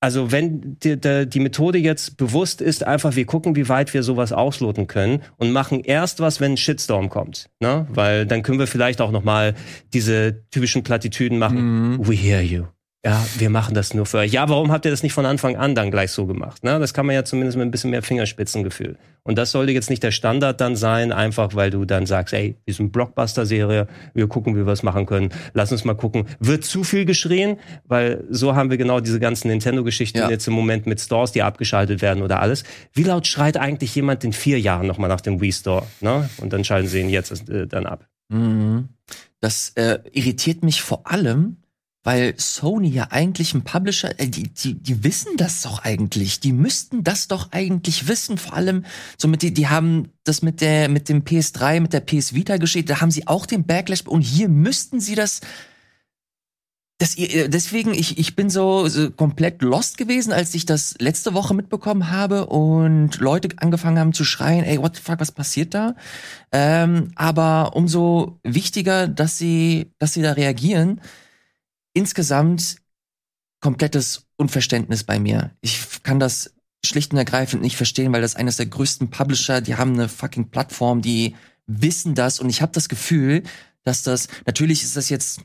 also wenn die, die, die, Methode jetzt bewusst ist, einfach wir gucken, wie weit wir sowas ausloten können und machen erst was, wenn ein Shitstorm kommt, ne? Weil dann können wir vielleicht auch noch mal diese typischen Plattitüden machen. Mhm. We hear you ja, wir machen das nur für euch. Ja, warum habt ihr das nicht von Anfang an dann gleich so gemacht? Ne? Das kann man ja zumindest mit ein bisschen mehr Fingerspitzengefühl. Und das sollte jetzt nicht der Standard dann sein, einfach weil du dann sagst, ey, wir sind Blockbuster-Serie, wir gucken, wie wir es machen können. Lass uns mal gucken. Wird zu viel geschrien? Weil so haben wir genau diese ganzen Nintendo-Geschichten ja. jetzt im Moment mit Stores, die abgeschaltet werden oder alles. Wie laut schreit eigentlich jemand in vier Jahren nochmal nach dem Wii Store? Ne? Und dann schalten sie ihn jetzt äh, dann ab. Mhm. Das äh, irritiert mich vor allem, weil Sony ja eigentlich ein Publisher, äh, die, die, die wissen das doch eigentlich. Die müssten das doch eigentlich wissen. Vor allem, so mit die, die haben das mit der, mit dem PS3, mit der PS Vita geschehen. Da haben sie auch den Backlash und hier müssten sie das, das äh, deswegen, ich, ich bin so, so komplett lost gewesen, als ich das letzte Woche mitbekommen habe und Leute angefangen haben zu schreien, ey, what the fuck, was passiert da? Ähm, aber umso wichtiger, dass sie, dass sie da reagieren insgesamt komplettes Unverständnis bei mir. Ich kann das schlicht und ergreifend nicht verstehen, weil das eines der größten Publisher, die haben eine fucking Plattform, die wissen das und ich habe das Gefühl, dass das natürlich ist das jetzt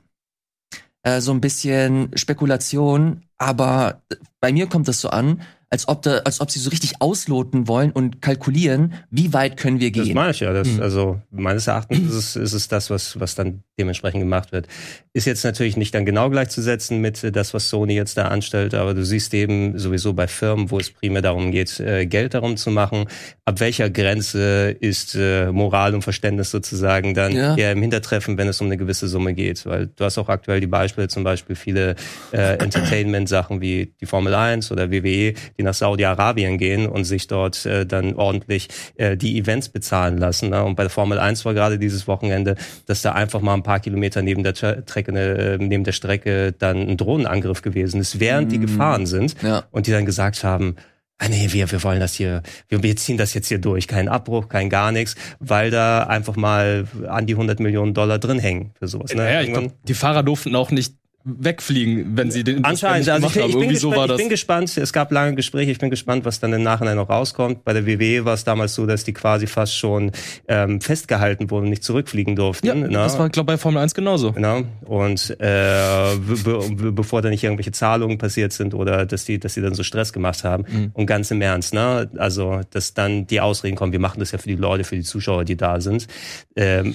äh, so ein bisschen Spekulation, aber bei mir kommt das so an, als ob, da, als ob sie so richtig ausloten wollen und kalkulieren, wie weit können wir gehen. Das meine ich ja. Das, mhm. Also meines Erachtens ist es, ist es das, was, was dann dementsprechend gemacht wird. Ist jetzt natürlich nicht dann genau gleichzusetzen mit das, was Sony jetzt da anstellt, aber du siehst eben sowieso bei Firmen, wo es primär darum geht, äh, Geld darum zu machen, ab welcher Grenze ist äh, Moral und Verständnis sozusagen dann ja. eher im Hintertreffen, wenn es um eine gewisse Summe geht. Weil du hast auch aktuell die Beispiele, zum Beispiel viele äh, Entertainment-Sachen wie die Formel 1 oder WWE, die nach Saudi-Arabien gehen und sich dort äh, dann ordentlich äh, die Events bezahlen lassen. Ne? Und bei der Formel 1 war gerade dieses Wochenende, dass da einfach mal ein paar Kilometer neben der Strecke, äh, neben der Strecke dann ein Drohnenangriff gewesen ist, während mm. die gefahren sind. Ja. Und die dann gesagt haben, Ah nee, wir, wir wollen das hier, wir, wir ziehen das jetzt hier durch. Kein Abbruch, kein gar nichts, weil da einfach mal an die 100 Millionen Dollar drin hängen für sowas. Ne? Ja, ich glaub, die Fahrer durften auch nicht wegfliegen, wenn sie den Anscheinend, also ich, ich, bin gespannt, ich bin gespannt, es gab lange Gespräche, ich bin gespannt, was dann im Nachhinein noch rauskommt. Bei der WWE war es damals so, dass die quasi fast schon ähm, festgehalten wurden, nicht zurückfliegen durften. Ja, ne? das war, glaube ich, bei Formel 1 genauso. Genau. Und äh, be be bevor da nicht irgendwelche Zahlungen passiert sind oder dass die, dass die dann so Stress gemacht haben. Mhm. Und ganz im Ernst, ne? Also, dass dann die Ausreden kommen, wir machen das ja für die Leute, für die Zuschauer, die da sind. Ähm,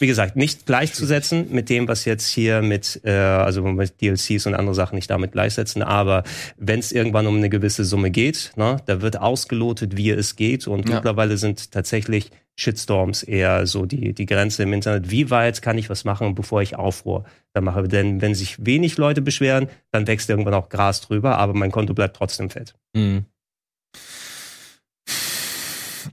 wie gesagt, nicht gleichzusetzen mit dem, was jetzt hier mit, äh, also mit DLCs und andere Sachen nicht damit gleichsetzen, aber wenn es irgendwann um eine gewisse Summe geht, ne, da wird ausgelotet, wie es geht und ja. mittlerweile sind tatsächlich Shitstorms eher so die, die Grenze im Internet. Wie weit kann ich was machen, bevor ich Aufruhr da mache? Denn wenn sich wenig Leute beschweren, dann wächst irgendwann auch Gras drüber, aber mein Konto bleibt trotzdem fett. Mhm.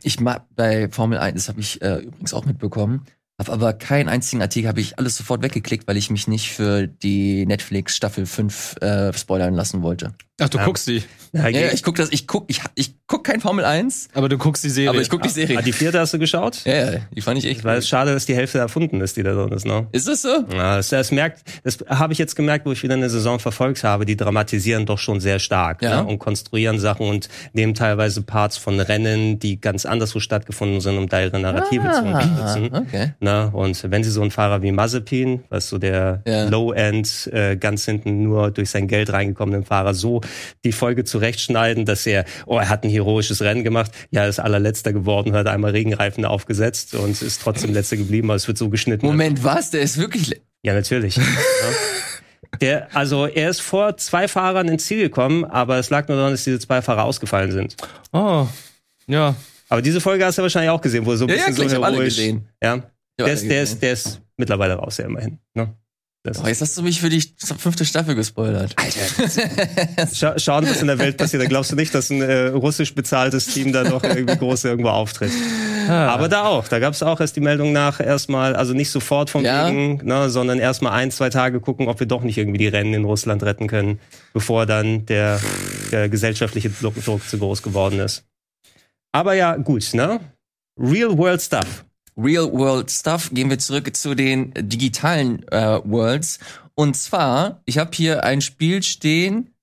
Ich mag bei Formel 1, das habe ich äh, übrigens auch mitbekommen, hab aber keinen einzigen Artikel, habe ich alles sofort weggeklickt, weil ich mich nicht für die Netflix Staffel 5 äh, spoilern lassen wollte. Ach, du ja. guckst die. Ja, ja, ich guck das, ich guck, ich, ich guck kein Formel 1, Aber du guckst die Serie. aber ich guck die Serie. Ah, die vierte hast du geschaut? ja, ja, die fand ich echt. Weil es schade, dass die Hälfte erfunden ist, die da drin ist, ne? Ist das so? Ja, das, das merkt, das habe ich jetzt gemerkt, wo ich wieder eine Saison verfolgt habe. Die dramatisieren doch schon sehr stark Ja. ne? und konstruieren Sachen und nehmen teilweise Parts von Rennen, die ganz anderswo stattgefunden sind, um da ihre Narrative zu unterstützen. Ah, okay. Ne? Und wenn sie so einen Fahrer wie Mazepin, was so der. Low-End, äh, ganz hinten nur durch sein Geld reingekommenen Fahrer, so die Folge zurechtschneiden, dass er, oh, er hat ein heroisches Rennen gemacht, ja, ist allerletzter geworden, hat einmal Regenreifen aufgesetzt und ist trotzdem letzter geblieben, aber es wird so geschnitten. Moment, was? Der ist wirklich. Ja, natürlich. *laughs* ja. Der, also er ist vor zwei Fahrern ins Ziel gekommen, aber es lag nur daran, dass diese zwei Fahrer ausgefallen sind. Oh, ja. Aber diese Folge hast du wahrscheinlich auch gesehen, wo er so ein Ja, ja, bisschen klar, ich so hab alle heroisch. gesehen. Ja. Ich Der alle ist, der, ist, der ist mittlerweile raus, ja immerhin. Ne? Das Oh, jetzt hast du mich für die fünfte Staffel gespoilert. *laughs* Scha schauen, was in der Welt passiert. Da glaubst du nicht, dass ein äh, russisch bezahltes Team da noch irgendwie groß irgendwo auftritt. Aber da auch. Da gab es auch erst die Meldung nach erstmal, also nicht sofort von Ja. wegen, ne, sondern erstmal ein, zwei Tage gucken, ob wir doch nicht irgendwie die Rennen in Russland retten können, bevor dann der, der gesellschaftliche Druck, Druck zu groß geworden ist. Aber ja, gut, ne? Real World Stuff. Real World Stuff gehen wir zurück zu den digitalen äh, Worlds. Und zwar, ich habe hier ein Spiel stehen,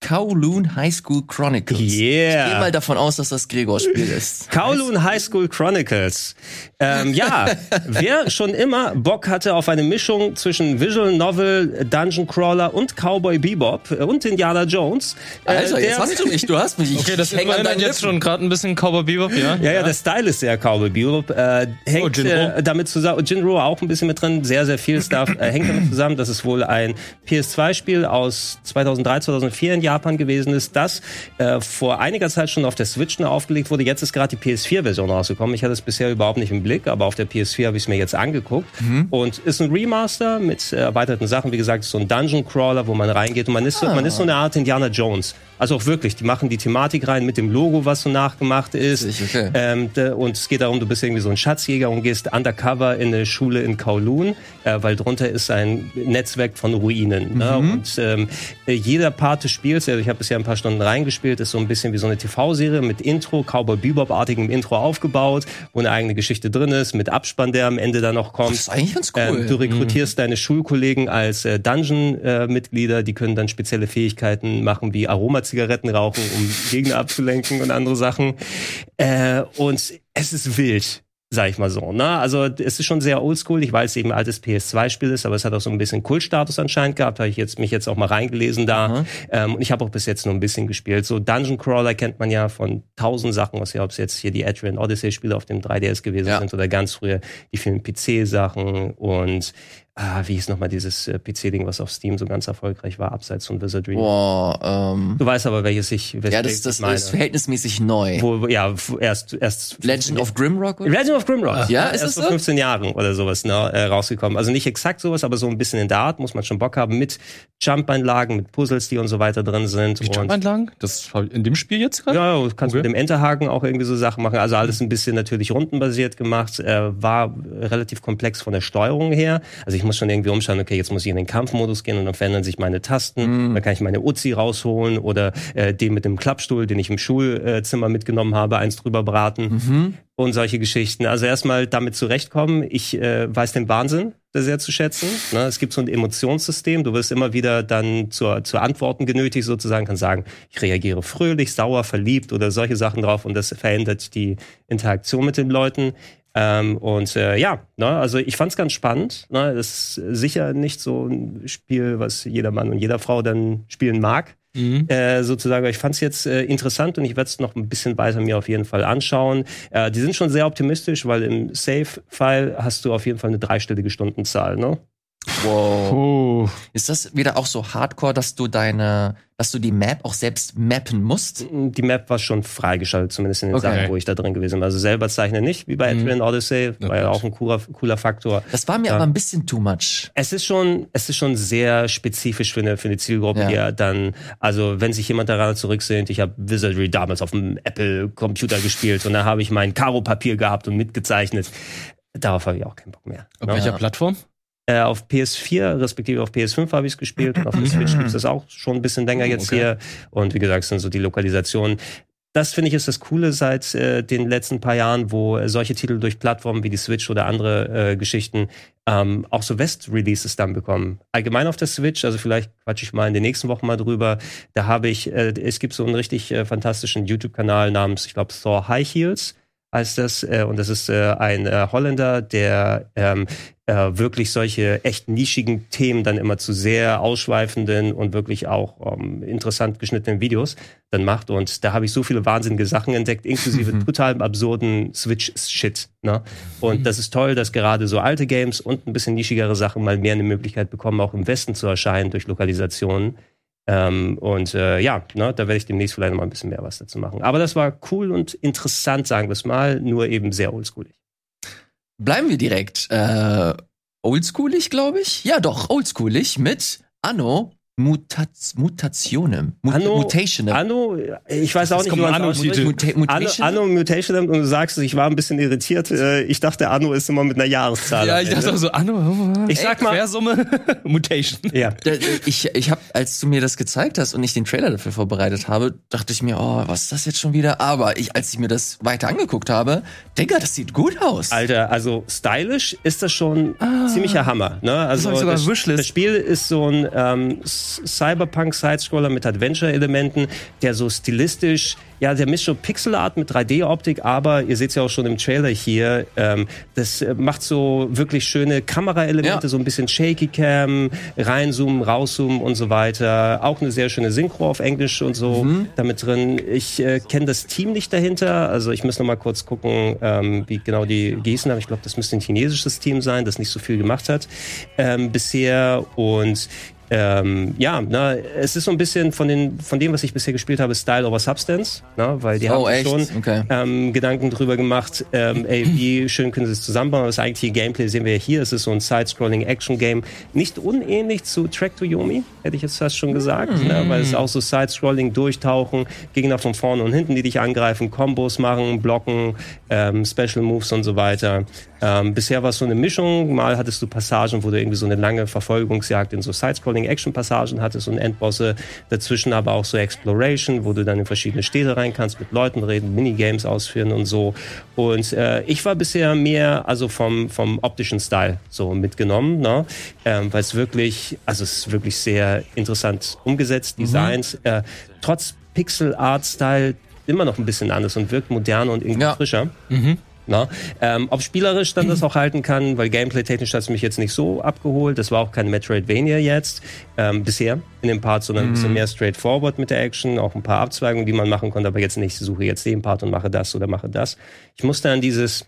Kowloon High School Chronicles. Yeah. Ich gehe mal davon aus, dass das Gregors Spiel ist. Kowloon High School Chronicles. Ähm, ja, *laughs* wer schon immer Bock hatte auf eine Mischung zwischen Visual Novel, Dungeon Crawler und Cowboy Bebop und Indiana Jones. äh, Alter, der- jetzt hast du mich, du hast mich. Ich Okay, das häng an erinnert deinen jetzt schon gerade ein bisschen Cowboy Bebop, ja? Ja, ja, der Style ist sehr Cowboy Bebop. Äh, hängt Oh, Jinro. äh, damit zusammen, Jinro auch ein bisschen mit drin, sehr, sehr viel Stuff. Äh, hängt damit zusammen, dass es wohl ein PS2-Spiel aus 2003, 2004 in Japan gewesen ist, das äh, vor einiger Zeit schon auf der Switch aufgelegt wurde. Jetzt ist gerade die PS4-Version rausgekommen. Ich hatte es bisher überhaupt nicht im Blick, aber auf der PS4 habe ich es mir jetzt angeguckt. Und ist ein Remaster mit erweiterten Sachen. Wie gesagt, so ein Dungeon Crawler, wo man reingeht und man ist, so, man ist so eine Art Indiana Jones. Also auch wirklich, die machen die Thematik rein mit dem Logo, was so nachgemacht ist. Okay. Ähm, und es geht darum, du bist irgendwie so ein Schatzjäger und gehst undercover in eine Schule in Kowloon, äh, weil drunter ist ein Netzwerk von Ruinen. Ne? Mhm. Und ähm, äh, jeder Part des Spiels, also ich habe bisher ein paar Stunden reingespielt, ist so ein bisschen wie so eine TV-Serie mit Intro, Cowboy Bebop-artigem Intro aufgebaut, wo eine eigene Geschichte drin ist, mit Abspann, der am Ende dann noch kommt. Das ist eigentlich ganz cool. Ähm, du rekrutierst deine Schulkollegen als äh, Dungeon-Mitglieder, die können dann spezielle Fähigkeiten machen, wie Aromazigaretten rauchen, um Gegner abzulenken und andere Sachen. Äh, und es ist wild. Sag ich mal so, ne? Also es ist schon sehr oldschool. Ich weiß, es eben ein altes PS2-Spiel ist, aber es hat auch so ein bisschen Kultstatus anscheinend gehabt. Habe ich jetzt mich jetzt auch mal reingelesen da. Ähm, und ich habe auch bis jetzt nur ein bisschen gespielt. So Dungeon Crawler kennt man ja von tausend Sachen, was ja, ob es jetzt hier die Adrian Odyssey-Spiele auf dem 3DS gewesen Ja. sind oder ganz früher die vielen PC-Sachen und ah, wie hieß nochmal dieses äh, PC-Ding, was auf Steam so ganz erfolgreich war, abseits von Wizardry. Boah, ähm, Du weißt aber, welches ich, welches ja, das, ich das meine. ist verhältnismäßig neu. Wo, ja, erst, erst Legend of Grimrock? Oder? Legend of Grimrock. Ja, ist erst es vor so? 15 Jahren oder sowas ne, äh, rausgekommen. Also nicht exakt sowas, aber so ein bisschen in der Art muss man schon Bock haben mit Jump-Einlagen, mit Puzzles, die und so weiter drin sind. Die und Jump-Einlagen? Das in dem Spiel jetzt gerade? ja, du kannst Okay. mit dem Enterhaken auch irgendwie so Sachen machen. Also alles ein bisschen natürlich rundenbasiert gemacht. Äh, war relativ komplex von der Steuerung her. Also ich muss schon irgendwie umschauen, okay, jetzt muss ich in den Kampfmodus gehen und dann verändern sich meine Tasten. Dann kann ich meine Uzi rausholen oder äh, den mit dem Klappstuhl, den ich im Schulzimmer mitgenommen habe, eins drüber braten. Und solche Geschichten. Also erstmal damit zurechtkommen. Ich äh, weiß den Wahnsinn sehr zu schätzen. Ne? Es gibt so ein Emotionssystem. Du wirst immer wieder dann zur, zur Antworten genötigt, sozusagen. Kann sagen, ich reagiere fröhlich, sauer, verliebt oder solche Sachen drauf. Und das verändert die Interaktion mit den Leuten. Ähm, und äh, ja, ne, also ich fand's ganz spannend. Ne? Das ist sicher nicht so ein Spiel, was jeder Mann und jeder Frau dann spielen mag. Mhm. Äh, sozusagen, aber ich fand's jetzt äh, interessant und ich werde es noch ein bisschen weiter mir auf jeden Fall anschauen. Äh, die sind schon sehr optimistisch, weil im Save-File hast du auf jeden Fall eine dreistellige Stundenzahl, ne? Wow. Oh. Ist das wieder auch so hardcore, dass du deine, dass du die Map auch selbst mappen musst? Die Map war schon freigeschaltet, zumindest in den Okay. Sachen, wo ich da drin gewesen bin. Also selber zeichnen nicht, wie bei Mhm. Adrian Odyssey, war ja auch ein cooler, cooler Faktor. Das war mir Ja. aber ein bisschen too much. Es ist schon, es ist schon sehr spezifisch für eine, für eine Zielgruppe, Ja. die ja dann, also wenn sich jemand daran zurücksehnt, ich habe Wizardry damals auf dem Apple-Computer gespielt und da habe ich mein Karo-Papier gehabt und mitgezeichnet. Darauf habe ich auch keinen Bock mehr. Auf Ne? welcher Plattform? Äh, auf PS4, respektive auf PS5 habe ich es gespielt und auf der Switch gibt es das auch schon ein bisschen länger Oh, jetzt okay. hier. Und wie gesagt, es sind so die Lokalisationen. das finde ich ist das Coole seit äh, den letzten paar Jahren, wo äh, solche Titel durch Plattformen wie die Switch oder andere äh, Geschichten ähm, auch so West-Releases dann bekommen. Allgemein auf der Switch, also vielleicht quatsche ich mal in den nächsten Wochen mal drüber. Da habe ich, äh, es gibt so einen richtig äh, fantastischen YouTube-Kanal namens, ich glaube, Thor High Heels heißt das. Äh, und das ist äh, ein äh, Holländer, der ähm, äh, wirklich solche echt nischigen Themen dann immer zu sehr ausschweifenden und wirklich auch ähm, interessant geschnittenen Videos dann macht. Und da habe ich so viele wahnsinnige Sachen entdeckt, inklusive mhm. total absurden Switch-Shit. Ne? Und mhm. das ist toll, dass gerade so alte Games und ein bisschen nischigere Sachen mal mehr eine Möglichkeit bekommen, auch im Westen zu erscheinen durch Lokalisationen. Ähm, und äh, ja, ne, da werde ich demnächst vielleicht noch mal ein bisschen mehr was dazu machen. Aber das war cool und interessant, sagen wir es mal, nur eben sehr oldschoolig. Bleiben wir direkt äh, oldschoolig, glaube ich. Ja, doch, oldschoolig mit Anno Mutat Mutationem. Mut Anno, Mutationem. Anno, ich weiß auch nicht, wie man Anno, Muta Anno, Anno Mutationem und du sagst, ich war ein bisschen irritiert. Äh, ich dachte, Anno ist immer mit einer Jahreszahl. Ja, ich dachte auch so, Anno, ich sag mal. Quersumme, *laughs* Mutation. Ja. Ich, ich habe, als du mir das gezeigt hast und ich den Trailer dafür vorbereitet habe, dachte ich mir, oh, was ist das jetzt schon wieder? Aber ich, als ich mir das weiter angeguckt habe, Digga, das sieht gut aus. Alter, also stylisch ist das schon ah, ziemlicher Hammer. Ne? Also das, das, Spiel ist so ein ähm, Cyberpunk-Sidescroller mit Adventure-Elementen, der so stilistisch, ja, der mischt schon Pixelart mit 3D-Optik, aber ihr seht es ja auch schon im Trailer hier, ähm, das äh, macht so wirklich schöne Kameraelemente, ja. so ein bisschen Shaky Cam, reinzoomen, rauszoomen und so weiter. Auch eine sehr schöne Synchro auf Englisch und so mhm. damit drin. Ich äh, kenne das Team nicht dahinter, also ich muss noch mal kurz gucken, ähm, wie genau die gießen haben. Ich glaube, das müsste ein chinesisches Team sein, das nicht so viel gemacht hat ähm, bisher und ähm, ja, na, es ist so ein bisschen von, den, von dem, was ich bisher gespielt habe, Style over Substance, na, weil die oh, haben echt? schon okay. ähm, Gedanken drüber gemacht, ähm, ey, wie schön können sie es zusammenbauen. Das eigentliche Gameplay sehen wir ja hier. Es ist so ein Side-Scrolling Action-Game, nicht unähnlich zu Track to Yomi, hätte ich jetzt fast schon gesagt, mhm. na, weil es auch so Side-Scrolling, Durchtauchen, Gegner von vorne und hinten, die dich angreifen, Kombos machen, blocken, ähm, Special Moves und so weiter. Ähm, bisher war es so eine Mischung. Mal hattest du Passagen, wo du irgendwie so eine lange Verfolgungsjagd in so Side-Scrolling-Action-Passagen hattest und Endbosse. Dazwischen aber auch so Exploration, wo du dann in verschiedene Städte rein kannst, mit Leuten reden, Minigames ausführen und so. Und äh, ich war bisher mehr also vom, vom optischen Style so mitgenommen, ne? ähm, weil es wirklich, also es ist wirklich sehr interessant umgesetzt, mhm. Designs. Mhm. Äh, trotz Pixel-Art-Style immer noch ein bisschen anders und wirkt moderner und irgendwie ja. frischer. Mhm. Na? Ähm, ob spielerisch dann das auch halten kann, weil gameplay-technisch hat es mich jetzt nicht so abgeholt. Das war auch kein Metroidvania jetzt ähm, bisher in dem Part, sondern ein bisschen mhm. mehr straightforward mit der Action, auch ein paar Abzweigungen, die man machen konnte, aber jetzt nicht, suche jetzt den Part und mache das oder mache das. Ich musste an dieses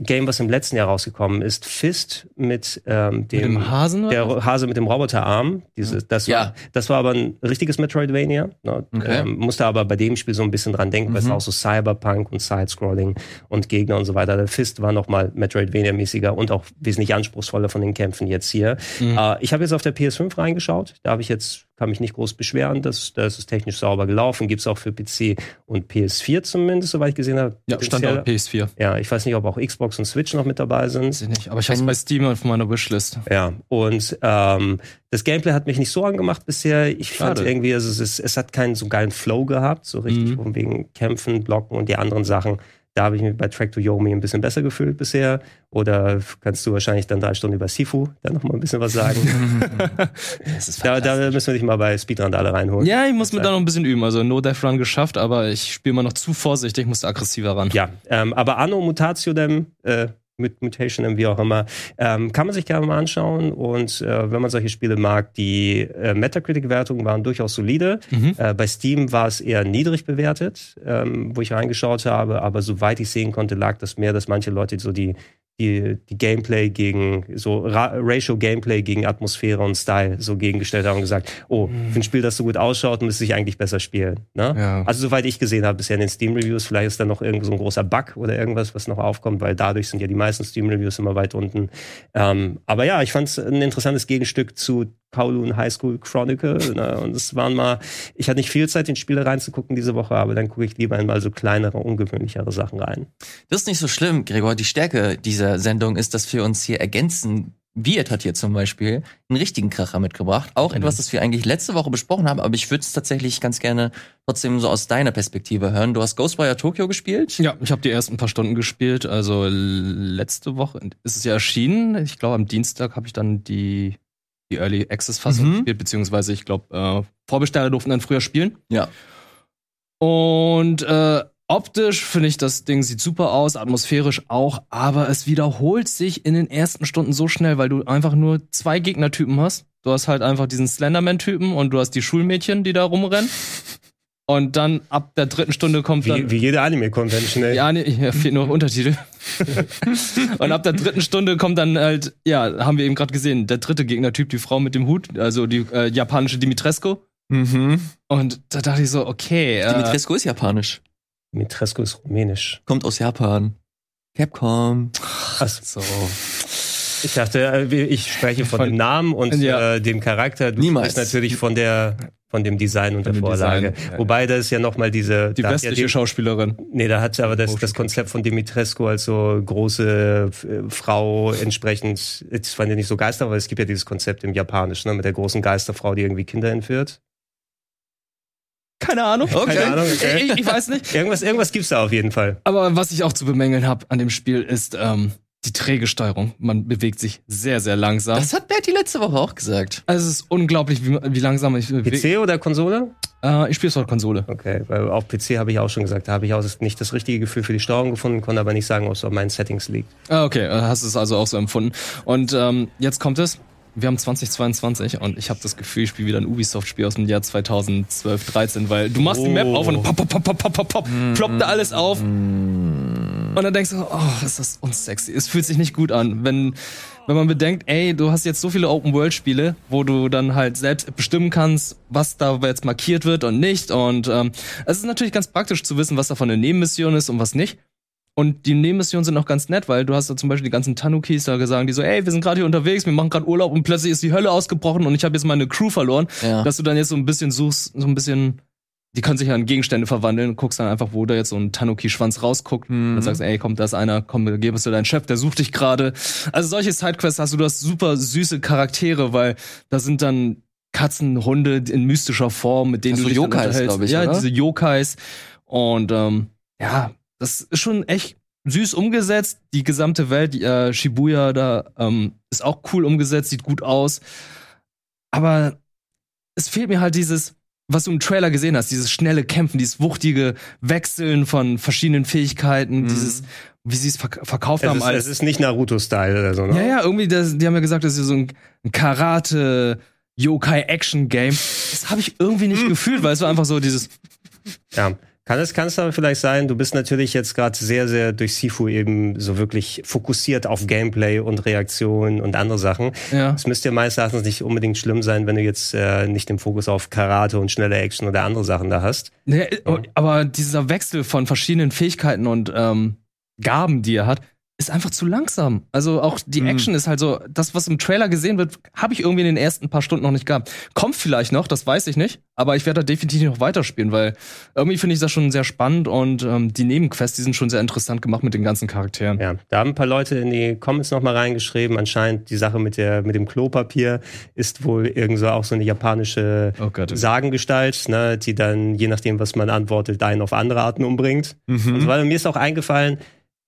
Game, was im letzten Jahr rausgekommen ist, Fist mit ähm, dem, mit dem Hasen, der Hase mit dem Roboterarm. Dieses, das war, das war aber ein richtiges Metroidvania. Ne? Okay. Ähm, musste aber bei dem Spiel so ein bisschen dran denken, mhm. weil es auch so Cyberpunk und Sidescrolling und Gegner und so weiter. Der Fist war noch mal Metroidvania-mäßiger und auch wesentlich anspruchsvoller von den Kämpfen jetzt hier. Mhm. Äh, ich habe jetzt auf der PS5 reingeschaut. Da habe ich jetzt kann mich nicht groß beschweren. Das, das ist technisch sauber gelaufen. Gibt es auch für PC und PS4 zumindest, soweit ich gesehen habe. Ja, Standort PS4. Ja, ich weiß nicht, ob auch Xbox und Switch noch mit dabei sind. Weiß ich nicht, aber ich habe es bei Steam auf meiner Wishlist. Ja, und ähm, das Gameplay hat mich nicht so angemacht bisher. Ich Schade. fand irgendwie, also es, ist, es hat keinen so geilen Flow gehabt, so richtig, mhm. wegen Kämpfen, Blocken und die anderen Sachen. Da habe ich mich bei Track to Yomi ein bisschen besser gefühlt bisher. Oder kannst du wahrscheinlich dann drei Stunden über Sifu dann noch mal ein bisschen was sagen? *laughs* da, da, müssen wir dich mal bei Speedrandale reinholen. Ja, ich muss mir da noch ein bisschen üben. Also No Death Run geschafft, aber ich spiele mal noch zu vorsichtig, muss aggressiver ran. Ja, ähm, aber Anno Mutatio dem, äh, mit Mutation, wie auch immer. Ähm, kann man sich gerne mal anschauen. Und äh, wenn man solche Spiele mag, die äh, Metacritic-Wertungen waren durchaus solide. Mhm. Äh, bei Steam war es eher niedrig bewertet, ähm, wo ich reingeschaut habe. Aber soweit ich sehen konnte, lag das mehr, dass manche Leute so die die, die Gameplay gegen, so Ra Ratio Gameplay gegen Atmosphäre und Style so gegengestellt haben und gesagt, oh, mhm. für ein Spiel, das so gut ausschaut, müsste ich eigentlich besser spielen. Ne? Ja. Also soweit ich gesehen habe bisher in den Steam-Reviews, vielleicht ist da noch irgend so ein großer Bug oder irgendwas, was noch aufkommt, weil dadurch sind ja die meisten Steam-Reviews immer weit unten. Ähm, aber ja, ich fand es ein interessantes Gegenstück zu Kowloon High School Chronicle. Ne? *laughs* Und es waren mal, ich hatte nicht viel Zeit, in Spiele reinzugucken diese Woche, aber dann gucke ich lieber einmal so kleinere, ungewöhnlichere Sachen rein. Das ist nicht so schlimm, Gregor. Die Stärke dieser Sendung ist, dass wir uns hier ergänzen Wirt hat hier zum Beispiel einen richtigen Kracher mitgebracht. Auch etwas, das wir eigentlich letzte Woche besprochen haben, aber ich würde es tatsächlich ganz gerne trotzdem so aus deiner Perspektive hören. Du hast Ghostwire Tokyo gespielt? Ja, ich habe die ersten paar Stunden gespielt. Also letzte Woche ist es ja erschienen. Ich glaube, am Dienstag habe ich dann die, die Early Access Fassung Mhm. gespielt, beziehungsweise ich glaube, äh, Vorbesteller durften dann früher spielen. Ja. Und äh, optisch finde ich, das Ding sieht super aus, atmosphärisch auch, aber es wiederholt sich in den ersten Stunden so schnell, weil du einfach nur zwei Gegnertypen hast. Du hast halt einfach diesen Slenderman-Typen und du hast die Schulmädchen, die da rumrennen. Und dann ab der dritten Stunde kommt dann. Wie, wie jede Anime-Convention, ey. Ja, hier fehlt nur Untertitel. *laughs* und ab der dritten Stunde kommt dann halt, ja, haben wir eben gerade gesehen, der dritte Gegnertyp, die Frau mit dem Hut, also die äh, japanische Dimitrescu. Mhm. Und da dachte ich so, okay. Äh, Dimitrescu ist japanisch. Mitresco ist rumänisch. Kommt aus Japan. Capcom. Krass. so. Ich dachte, äh, ich spreche von, Von- dem Namen und Ja. äh, dem Charakter. Du Niemals. sprichst natürlich von der von dem Design und Von der Vorlage. Design, ja. Wobei das ja nochmal diese Die da westliche ja Schauspielerin. Nee, da hat aber das, das Konzept von Dimitrescu als so große äh, Frau entsprechend, es waren ja nicht so Geister, aber es gibt ja dieses Konzept im Japanischen, ne, mit der großen Geisterfrau, die irgendwie Kinder entführt. Keine Ahnung. Okay. Keine Ahnung, okay. Ich, ich weiß nicht. Irgendwas, irgendwas gibt's da auf jeden Fall. Aber was ich auch zu bemängeln habe an dem Spiel ist ähm, die träge Steuerung. Man bewegt sich sehr, sehr langsam. Das hat Bertie letzte Woche auch gesagt. also es ist unglaublich, wie, wie langsam ich bewege. PC oder Konsole? Äh, ich spiele es auf der Konsole. Okay, weil auf PC habe ich auch schon gesagt, da habe ich auch nicht das richtige Gefühl für die Steuerung gefunden, konnte aber nicht sagen, ob es auf meinen Settings liegt. Ah, okay, äh, hast es also auch so empfunden. Und ähm, jetzt kommt es. Wir haben 2022 und ich habe das Gefühl, ich spiele wieder ein Ubisoft-Spiel aus dem Jahr 2012, 13, weil du machst die Map Oh. auf und pop, pop, pop, pop, pop, pop, pop, ploppt da alles auf. Und dann denkst du, oh, ist das unsexy. Es fühlt sich nicht gut an. Wenn, wenn man bedenkt, ey, du hast jetzt so viele Open-World-Spiele, wo du dann halt selbst bestimmen kannst, was da jetzt markiert wird und nicht. Und ähm, es ist natürlich ganz praktisch zu wissen, was davon eine Nebenmission ist und was nicht. Und die Nebenmissionen sind auch ganz nett, weil du hast da zum Beispiel die ganzen Tanukis da gesagt, die so, ey, wir sind gerade hier unterwegs, wir machen gerade Urlaub und plötzlich ist die Hölle ausgebrochen und ich habe jetzt meine Crew verloren. Ja. Dass du dann jetzt so ein bisschen suchst, so ein bisschen, die können sich ja in Gegenstände verwandeln und guckst dann einfach, wo da jetzt so ein Tanuki-Schwanz rausguckt. Mhm. Und dann sagst ey, komm, da ist einer, komm, gib es dir deinen Chef, der sucht dich gerade. Also solche Sidequests hast du, du hast super süße Charaktere, weil da sind dann Katzen, Hunde in mystischer Form, mit denen Ach so, du dich dann Yokais, unterhältst. glaub ich, Ja, oder? diese Yokais. Und ähm, ja, das ist schon echt süß umgesetzt. Die gesamte Welt, äh, Shibuya da, ähm, ist auch cool umgesetzt, sieht gut aus. Aber es fehlt mir halt dieses, was du im Trailer gesehen hast, dieses schnelle Kämpfen, dieses wuchtige Wechseln von verschiedenen Fähigkeiten, Mhm. dieses, wie sie es verk verkauft Es haben ist, als. es ist nicht Naruto-Style oder so, ne? Ja, ja, irgendwie, das, die haben ja gesagt, das ist so ein, ein Karate, Yokai-Action-Game. Das habe ich irgendwie nicht gefühlt, weil es war einfach so dieses, Ja. Kann es, kann es aber vielleicht sein, du bist natürlich jetzt gerade sehr, sehr durch Sifu eben so wirklich fokussiert auf Gameplay und Reaktion und andere Sachen. ja. Es müsste ja meines Erachtens nicht unbedingt schlimm sein, wenn du jetzt äh, nicht den Fokus auf Karate und schnelle Action oder andere Sachen da hast. Nee, aber dieser Wechsel von verschiedenen Fähigkeiten und ähm, Gaben, die er hat, ist einfach zu langsam. Also auch die Mhm. Action ist halt so, das, was im Trailer gesehen wird, habe ich irgendwie in den ersten paar Stunden noch nicht gehabt. Kommt vielleicht noch, das weiß ich nicht, aber ich werde da definitiv noch weiterspielen, weil irgendwie finde ich das schon sehr spannend und ähm, die Nebenquests, die sind schon sehr interessant gemacht mit den ganzen Charakteren. Ja, da haben ein paar Leute in die Comments nochmal reingeschrieben. Anscheinend die Sache mit der mit dem Klopapier ist wohl irgendwo auch so eine japanische Oh Gott. Sagengestalt, ne, die dann, je nachdem, was man antwortet, einen auf andere Arten umbringt. Mhm. Und so weiter. mir ist auch eingefallen,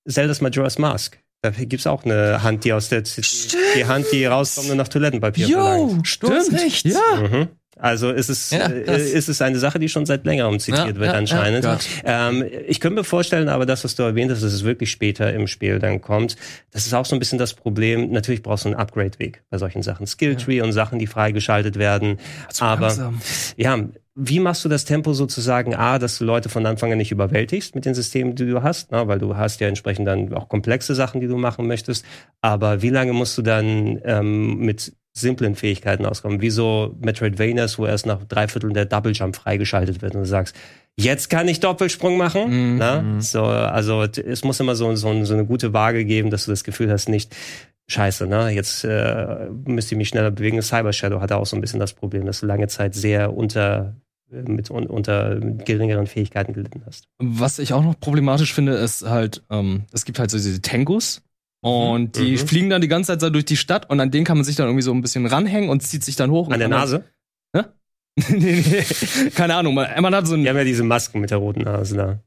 Zelda's Majora's Mask. Da gibt's auch eine Hand, die aus der die Hand, die rauskommt und nach Toilettenpapier verlangt. Yo, stimmt. recht. Ja. Mhm. Also ist es, Ja, äh, ist es eine Sache, die schon seit längerem zitiert Ja, wird ja, anscheinend. ähm, ich könnte mir vorstellen, aber das, was du erwähnt hast, dass es wirklich später im Spiel dann kommt, das ist auch so ein bisschen das Problem. Natürlich brauchst du einen Upgrade-Weg bei solchen Sachen. Skilltree und Sachen, die freigeschaltet werden. Zu aber langsam. ja, wie machst du das Tempo sozusagen A, dass du Leute von Anfang an nicht überwältigst mit den Systemen, die du hast, ne? weil du hast ja entsprechend dann auch komplexe Sachen, die du machen möchtest. Aber wie lange musst du dann ähm, mit simplen Fähigkeiten auskommen? Wie so Metroidvanias, wo erst nach drei Vierteln der Double Jump freigeschaltet wird und du sagst, jetzt kann ich Doppelsprung machen. Mhm. Ne? So, also es muss immer so, so, so eine gute Waage geben, dass du das Gefühl hast, nicht Scheiße, ne? Jetzt äh, müsst ihr mich schneller bewegen. Cyber Shadow hatte auch so ein bisschen das Problem, dass du lange Zeit sehr unter äh, mit un, unter geringeren Fähigkeiten gelitten hast. Was ich auch noch problematisch finde, ist halt, ähm, es gibt halt so diese Tengus, Und die Mhm. fliegen dann die ganze Zeit so durch die Stadt und an denen kann man sich dann irgendwie so ein bisschen ranhängen und zieht sich dann hoch. An der dann- Nase? *laughs* nee, nee, keine Ahnung. Man, man hat so ein. Die haben ja diese Masken mit der roten Nase da.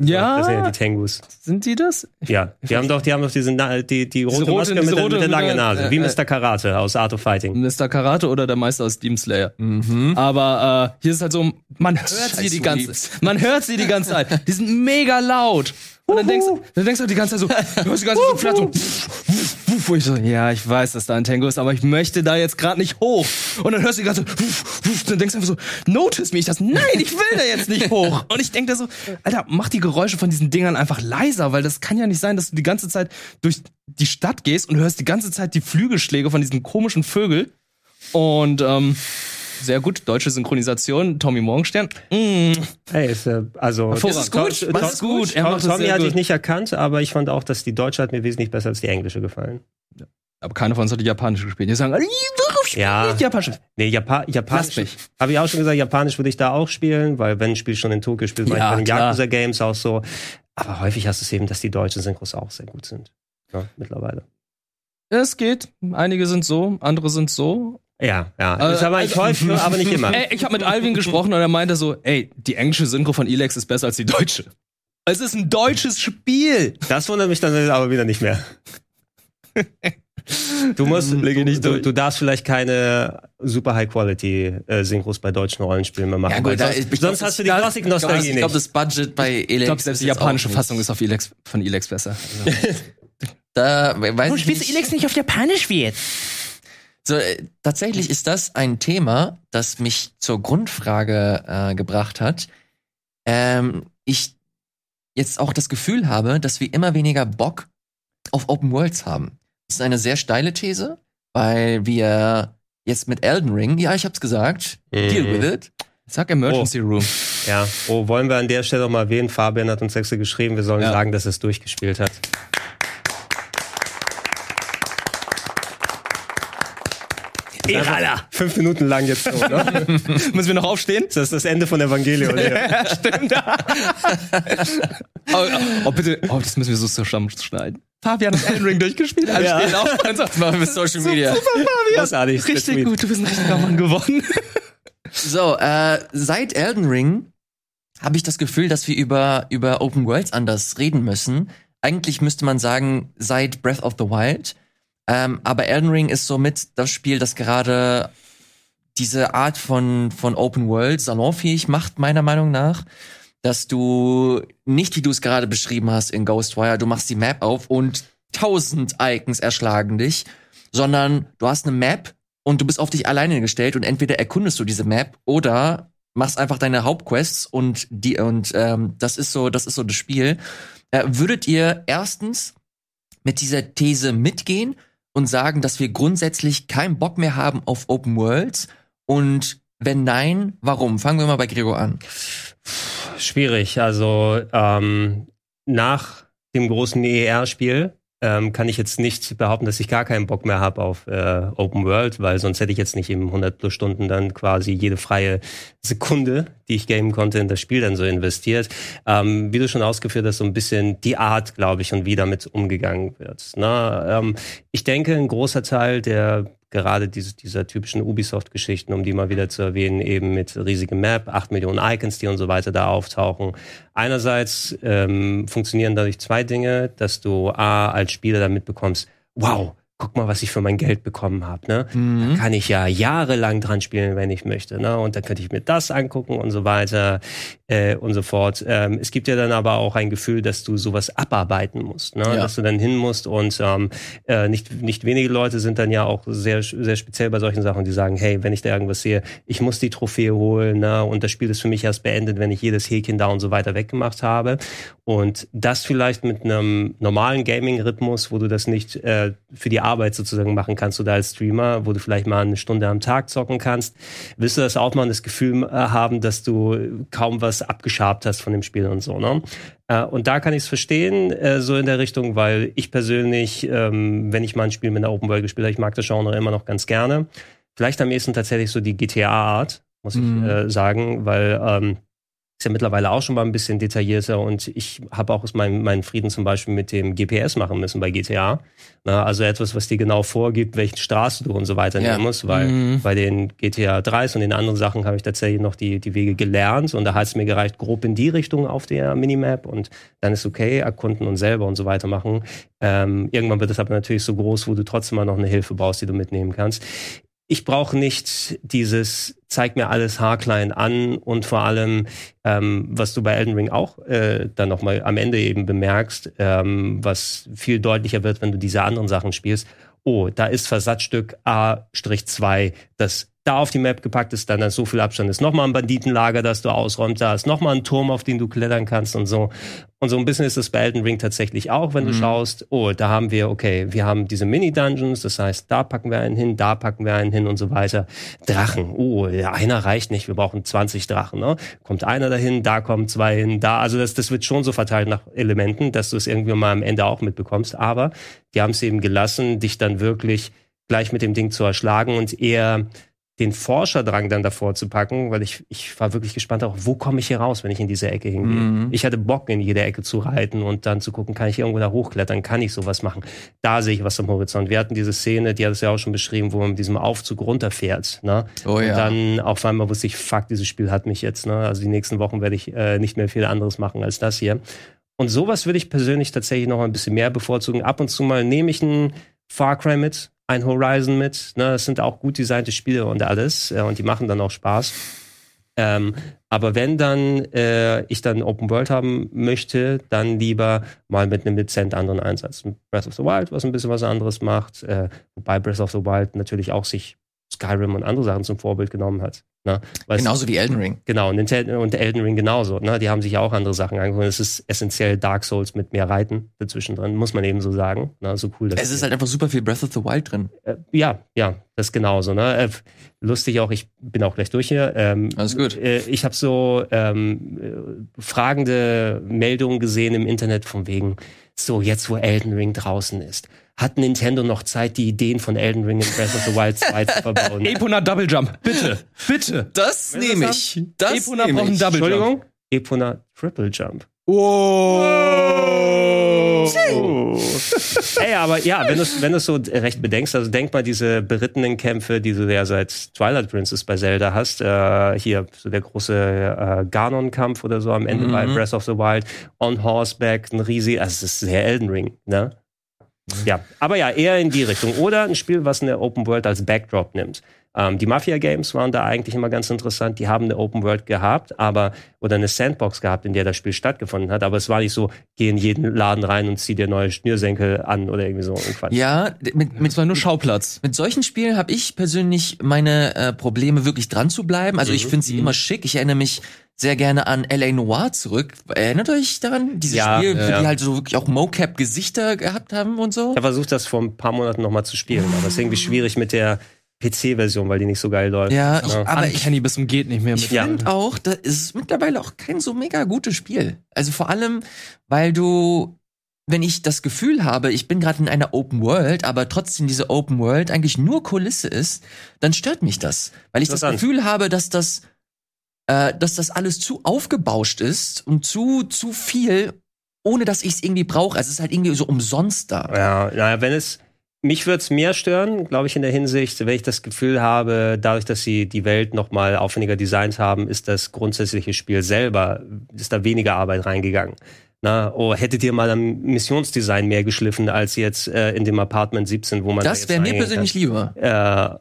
Ja, Das sind ja die Tengus. sind die das? Ja, die haben doch, die haben doch diese, die, die rote, rote- Maske diese mit, der, rote mit der langen mit der- Nase. äh, Wie. Mr. Karate aus Art of Fighting. Mr. Karate oder der Meister aus Demon Slayer. Mhm. Aber äh, hier ist es halt so, man hört sie Scheiß die ganze, man hört sie die ganze Zeit. Die sind mega laut. Und dann denkst, du- dann denkst du die ganze Zeit so, *laughs* du hörst die ganze Zeit so flatt so, wo ich so, ja, ich weiß, dass da ein Tango ist, aber ich möchte da jetzt gerade nicht hoch. Und dann hörst du die ganze Zeit, wuff, wuff, dann denkst du einfach so, notice me. Ich das, nein, ich will da jetzt nicht hoch. *laughs* Und ich denk da so, Alter, mach die Geräusche von diesen Dingern einfach leiser, weil das kann ja nicht sein, dass du die ganze Zeit durch die Stadt gehst und hörst die ganze Zeit die Flügelschläge von diesen komischen Vögel. Und ähm, sehr gut, deutsche Synchronisation, Tommy Morgenstern. Mm. Hey, ist, äh, also Das ist gut, Tom- das ist gut. Er Tom- Tommy hatte gut. ich nicht erkannt, aber ich fand auch, dass die Deutsche hat mir wesentlich besser als die Englische gefallen. Aber keiner von uns hat die japanische gespielt. Die sagen, "Ih, warum spielt Ja. nicht Japanisch? Nee, Japa Japanisch. Habe ich auch schon gesagt, Japanisch würde ich da auch spielen, weil wenn ein Spiel schon in Tokio spielt, Ja, ich bei den. Yakuza Games auch so. Aber häufig hast du es eben, dass die deutschen Synchros auch sehr gut sind. Ja, mittlerweile. Es geht. Einige sind so, andere sind so. Ja, ja. Äh, ist aber nicht also- häufig, aber nicht immer. *laughs* Ey, ich habe mit Alvin gesprochen und er meinte so, ey, die englische Synchro von Elex ist besser als die deutsche. Es ist ein deutsches Spiel. Das wundert mich dann aber wieder nicht mehr. Du musst, du, nicht du, du darfst vielleicht keine super High Quality äh, Synchros bei deutschen Rollenspielen mehr machen. Ja, gut, da, sonst, sonst hast du die Klassik-Nostalgie Ich glaube, nicht. das Budget bei Elex. Ich glaube, selbst die jetzt japanische Fassung nicht- ist auf Elex, von Elex besser. Also. Da weiß ich nicht. Elex nicht auf Japanisch wird? So, äh, tatsächlich ist das ein Thema, das mich zur Grundfrage äh, gebracht hat. Ähm, ich jetzt auch das Gefühl habe, dass wir immer weniger Bock auf Open Worlds haben. Das ist eine sehr steile These, weil wir jetzt mit Elden Ring, ja, ich hab's gesagt, deal Mhm. with it. Sag Emergency Room. Ja, oh, wollen wir an der Stelle noch mal erwähnen, Fabian hat uns extra geschrieben, wir sollen Ja. sagen, dass er es durchgespielt hat. Irala. Fünf Minuten lang jetzt so, ne? *laughs* Müssen wir noch aufstehen? Das ist das Ende von Evangelion. hier. *laughs* Ja, stimmt. oh, oh, bitte. Oh, das müssen wir so zusammenschneiden. Fabian hat Elden Ring durchgespielt. Alle Ja. stehen auf. Also, Das machen wir *laughs* Social Media. Großartig. richtig gut, du bist ein richtiger Mann geworden. So, äh, seit Elden Ring habe ich das Gefühl, dass wir über, über Open Worlds anders reden müssen. Eigentlich müsste man sagen, seit Breath of the Wild. Ähm, aber Elden Ring ist somit das Spiel, das gerade diese Art von, von Open World salonfähig macht, meiner Meinung nach. Dass du nicht, wie du es gerade beschrieben hast in Ghostwire, du machst die Map auf und tausend Icons erschlagen dich, sondern du hast eine Map und du bist auf dich alleine gestellt und entweder erkundest du diese Map oder machst einfach deine Hauptquests und die und ähm, das ist so, das ist so das Spiel. Äh, würdet ihr erstens mit dieser These mitgehen und sagen, dass wir grundsätzlich keinen Bock mehr haben auf Open Worlds? Und wenn nein, warum? Fangen wir mal bei Gregor an. Schwierig. Also ähm, nach dem großen EER-Spiel ähm, kann ich jetzt nicht behaupten, dass ich gar keinen Bock mehr habe auf äh, Open World, weil sonst hätte ich jetzt nicht eben 100 plus Stunden dann quasi jede freie Sekunde, die ich gamen konnte, in das Spiel dann so investiert. Ähm, wie du schon ausgeführt hast, so ein bisschen die Art, glaube ich, und wie damit umgegangen wird. Na, ähm, ich denke, ein großer Teil der gerade diese, dieser typischen Ubisoft-Geschichten, um die mal wieder zu erwähnen, eben mit riesigem Map, acht Millionen Icons, die und so weiter da auftauchen. Einerseits ähm, funktionieren dadurch zwei Dinge, dass du A, als Spieler damit bekommst, wow, guck mal, was ich für mein Geld bekommen habe. Ne? Mhm. Da kann ich ja jahrelang dran spielen, wenn ich möchte. Ne? Und dann könnte ich mir das angucken und so weiter äh, und so fort. Ähm, es gibt ja dann aber auch ein Gefühl, dass du sowas abarbeiten musst, ne? Ja. dass du dann hin musst und ähm, äh, nicht, nicht wenige Leute sind dann ja auch sehr, sehr speziell bei solchen Sachen, die sagen, hey, wenn ich da irgendwas sehe, ich muss die Trophäe holen ne? und das Spiel ist für mich erst beendet, wenn ich jedes Häkchen da und so weiter weggemacht habe. Und das vielleicht mit einem normalen Gaming-Rhythmus, wo du das nicht äh, für die Arbeit sozusagen machen kannst oder als Streamer, wo du vielleicht mal eine Stunde am Tag zocken kannst, willst du das auch mal das Gefühl äh, haben, dass du kaum was abgeschabt hast von dem Spiel und so, ne? Äh, und da kann ich es verstehen, äh, so in der Richtung, weil ich persönlich, ähm, wenn ich mal ein Spiel mit einer Open World gespielt habe, ich mag das Genre immer noch ganz gerne. Vielleicht am ehesten tatsächlich so die GTA-Art, muss ich äh, sagen, weil ähm, ist ja mittlerweile auch schon mal ein bisschen detaillierter und ich habe auch meinen, meinen Frieden zum Beispiel mit dem GPS machen müssen bei GTA. Na, also etwas, was dir genau vorgibt, welche Straße du und so weiter Ja. nehmen musst, weil Mhm. bei den GTA 3s und den anderen Sachen habe ich tatsächlich noch die, die Wege gelernt und da hat es mir gereicht, grob in die Richtung auf der Minimap und dann ist okay, erkunden und selber und so weiter machen. Ähm, irgendwann wird es aber natürlich so groß, wo du trotzdem mal noch eine Hilfe brauchst, die du mitnehmen kannst. Ich brauche nicht dieses, zeig mir alles haarklein an und vor allem, ähm, was du bei Elden Ring auch äh, dann nochmal am Ende eben bemerkst, ähm, was viel deutlicher wird, wenn du diese anderen Sachen spielst. Oh, da ist Versatzstück A-2, das da auf die Map gepackt ist, dann, dann so viel Abstand ist. Nochmal ein Banditenlager, das du ausräumst, da ist nochmal ein Turm, auf den du klettern kannst und so. Und so ein bisschen ist es bei Elden Ring tatsächlich auch, wenn du schaust, oh, da haben wir, okay, wir haben diese Mini-Dungeons, das heißt, da packen wir einen hin, da packen wir einen hin und so weiter. Drachen, oh, einer reicht nicht, wir brauchen 20 Drachen, ne? Kommt einer dahin, da kommen zwei hin, da, also das, das wird schon so verteilt nach Elementen, dass du es irgendwie mal am Ende auch mitbekommst, aber die haben es eben gelassen, dich dann wirklich gleich mit dem Ding zu erschlagen und eher den Forscherdrang dann davor zu packen, weil ich, ich war wirklich gespannt auch, wo komme ich hier raus, wenn ich in diese Ecke hingehe. Mhm. Ich hatte Bock, in jede Ecke zu reiten und dann zu gucken, kann ich irgendwo da hochklettern, kann ich sowas machen. Da sehe ich was am Horizont. Wir hatten diese Szene, die hat es ja auch schon beschrieben, wo man mit diesem Aufzug runterfährt. Ne? Oh ja. Und dann auf einmal wusste ich, fuck, dieses Spiel hat mich jetzt. Ne? Also die nächsten Wochen werde ich äh, nicht mehr viel anderes machen als das hier. Und sowas würde ich persönlich tatsächlich noch ein bisschen mehr bevorzugen. Ab und zu mal nehme ich ein Far Cry mit, ein Horizon mit. Ne? Das sind auch gut designte Spiele und alles. Äh, und die machen dann auch Spaß. Ähm, aber wenn dann äh, ich dann Open World haben möchte, dann lieber mal mit einem dezent anderen Einsatz. Breath of the Wild, was ein bisschen was anderes macht, äh, wobei Breath of the Wild natürlich auch sich Skyrim und andere Sachen zum Vorbild genommen hat. Ne? Genauso wie Elden Ring. Genau, Nintendo und Elden Ring genauso. Ne? Die haben sich ja auch andere Sachen angeguckt. Es ist essentiell Dark Souls mit mehr Reiten dazwischen drin, muss man eben so sagen. Ne? So cool. Es ist halt einfach super viel Breath of the Wild drin. äh, ja, ja, das ist genauso. Ne? Äh, lustig auch, ich bin auch gleich durch hier. Ähm, Alles gut. Äh, ich habe so ähm, äh, fragende Meldungen gesehen im Internet von wegen, so jetzt wo Elden Ring draußen ist, hat Nintendo noch Zeit, die Ideen von Elden Ring in Breath of the Wild 2 zu verbauen? *laughs* Epona Double Jump, bitte, bitte. Das nehme ich. Das Epona nehme braucht einen. Double Jump. Entschuldigung? Epona Triple Jump. Oh. *laughs* Ey, aber ja, wenn du es wenn du's so recht bedenkst, also denk mal diese berittenen Kämpfe, die du ja seit Twilight Princess bei Zelda hast, äh, hier so der große äh, Ganon-Kampf oder so am Ende Mhm. bei Breath of the Wild, on Horseback, ein riesig, also es ist sehr Elden Ring, ne? Ja, aber ja, eher in die Richtung. Oder ein Spiel, was eine Open World als Backdrop nimmt. Ähm, die Mafia-Games waren da eigentlich immer ganz interessant. Die haben eine Open World gehabt, aber oder eine Sandbox gehabt, in der das Spiel stattgefunden hat. Aber es war nicht so, geh in jeden Laden rein und zieh dir neue Schnürsenkel an oder irgendwie so. Quatsch. Ja, mit, mit, Das war nur Schauplatz. mit solchen Spielen habe ich persönlich meine äh, Probleme, wirklich dran zu bleiben. Also ich Mhm. finde sie immer schick. Ich erinnere mich sehr gerne an L.A. Noir zurück. Erinnert euch daran? Dieses Ja, Spiel, ja. wo die halt so wirklich auch Mocap-Gesichter gehabt haben und so. Ich habe versucht, das vor ein paar Monaten nochmal zu spielen, aber es ist irgendwie schwierig mit der PC-Version, weil die nicht so geil läuft. Ja, ich, Ja. aber ich Uncanny bis zum geht nicht mehr. Mit Ja. finde auch, da ist mittlerweile auch kein so mega gutes Spiel. Also vor allem, weil du, wenn ich das Gefühl habe, ich bin gerade in einer Open World, aber trotzdem diese Open World eigentlich nur Kulisse ist, dann stört mich das. Weil ich das. Gefühl habe, dass das, äh, dass das alles zu aufgebauscht ist und zu, zu viel, ohne dass ich es irgendwie brauche. Also es ist halt irgendwie so umsonst da. Ja, naja, wenn es. Mich würde es mehr stören, glaube ich, in der Hinsicht, wenn ich das Gefühl habe, dadurch, dass sie die Welt noch mal aufwendiger designt haben, ist das grundsätzliche Spiel selber, ist da weniger Arbeit reingegangen. Na, oh, hättet ihr mal am Missionsdesign mehr geschliffen als jetzt äh, in dem Apartment 17, wo man da Das jetzt wäre mir persönlich lieber. kann. Äh,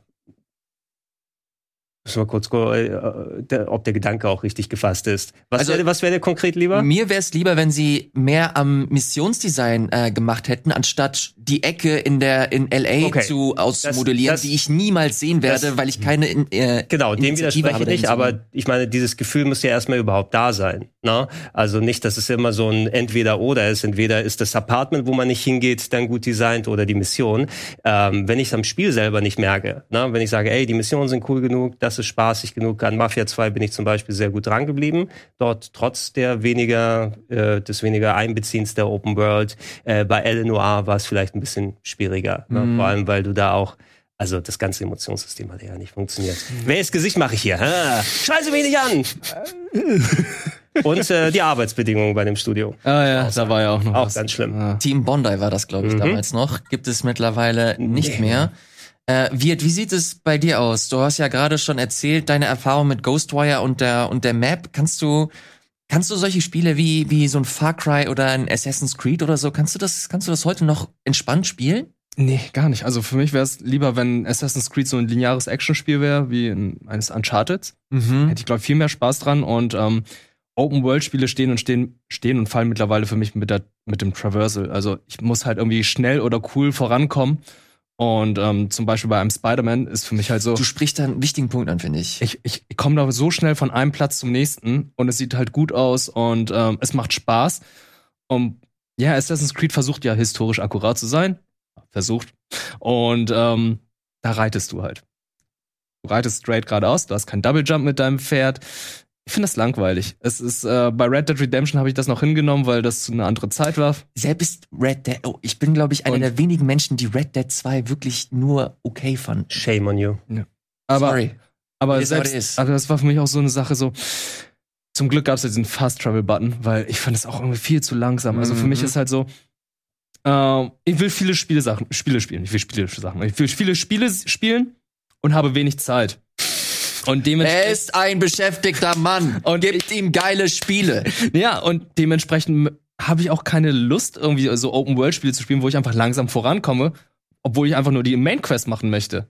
müssen wir kurz, äh, ob der Gedanke auch richtig gefasst ist. Was Also- wäre wär dir konkret lieber? Mir wäre es lieber, wenn sie mehr am Missionsdesign äh, gemacht hätten, anstatt die Ecke in der in LA Okay. zu ausmodellieren, Das- das- die ich niemals sehen werde, das- weil ich keine in, äh, Genau, dem widerspreche ich nicht, aber ich meine, dieses Gefühl muss ja erstmal überhaupt da sein. Ne? Also nicht, dass es immer so ein Entweder-Oder ist. Entweder ist das Apartment, wo man nicht hingeht, dann gut designt oder die Mission. Ähm, wenn ich es am Spiel selber nicht merke, ne? wenn ich sage, ey, die Missionen sind cool genug, das ist spaßig genug, an Mafia 2 bin ich zum Beispiel sehr gut dran geblieben. Dort trotz der weniger, äh, des weniger Einbeziehens der Open World. Äh, bei Eleanor war es vielleicht ein bisschen schwieriger. Ne? Mhm. Vor allem, weil du da auch also das ganze Emotionssystem hat ja nicht funktioniert. Welches Gesicht mache ich hier? Ha? Scheiße mich nicht an! *laughs* Und äh, die Arbeitsbedingungen bei dem Studio. Ah ja, da war ja auch noch Auch was. ganz schlimm. Ja. Team Bondi war das, glaube ich, Mhm. damals noch. Gibt es mittlerweile nicht Nee. mehr. Äh, Wirt, wie sieht es bei dir aus? Du hast ja gerade schon erzählt, deine Erfahrung mit Ghostwire und der, und der Map. Kannst du, kannst du solche Spiele wie, wie so ein Far Cry oder ein Assassin's Creed oder so, kannst du das, kannst du das heute noch entspannt spielen? Nee, gar nicht. Also für mich wäre es lieber, wenn Assassin's Creed so ein lineares Actionspiel wäre, wie in eines Uncharted. Mhm. Hätte ich, glaube ich, viel mehr Spaß dran. Und ähm, Open-World-Spiele stehen und stehen, stehen und fallen mittlerweile für mich mit, der, mit dem Traversal. Also ich muss halt irgendwie schnell oder cool vorankommen. Und ähm, zum Beispiel bei einem Spider-Man ist für mich halt so, Du sprichst da einen wichtigen Punkt an, finde ich. ich, ich, ich komme da so schnell von einem Platz zum nächsten und es sieht halt gut aus und ähm, es macht Spaß. Und ja, Assassin's Creed versucht ja historisch akkurat zu sein. Versucht. Und ähm, da reitest du halt. Du reitest straight geradeaus, du hast keinen Double Jump mit deinem Pferd. Ich finde das langweilig. Es ist äh, bei Red Dead Redemption habe ich das noch hingenommen, weil das eine andere Zeit war. Selbst Red Dead, oh, ich bin, glaube ich, einer Und- der wenigen Menschen, die Red Dead 2 wirklich nur okay fanden. Shame on you. Aber Sorry. Aber It is what it selbst, is. also das war für mich auch so eine Sache so. Zum Glück gab es ja diesen Fast Travel Button, weil ich fand es auch irgendwie viel zu langsam. Also für mich Mhm. ist halt so, ähm, ich will viele Spiele Sachen, Spiele spielen, ich will Spiele Sachen, ich will viele Spiele spielen und habe wenig Zeit. Und Er dementsprechend, ist ein beschäftigter Mann und gibt ihm geile Spiele. ja, und dementsprechend habe ich auch keine Lust, irgendwie so Open World Spiele zu spielen, wo ich einfach langsam vorankomme, obwohl ich einfach nur die Main Quest machen möchte.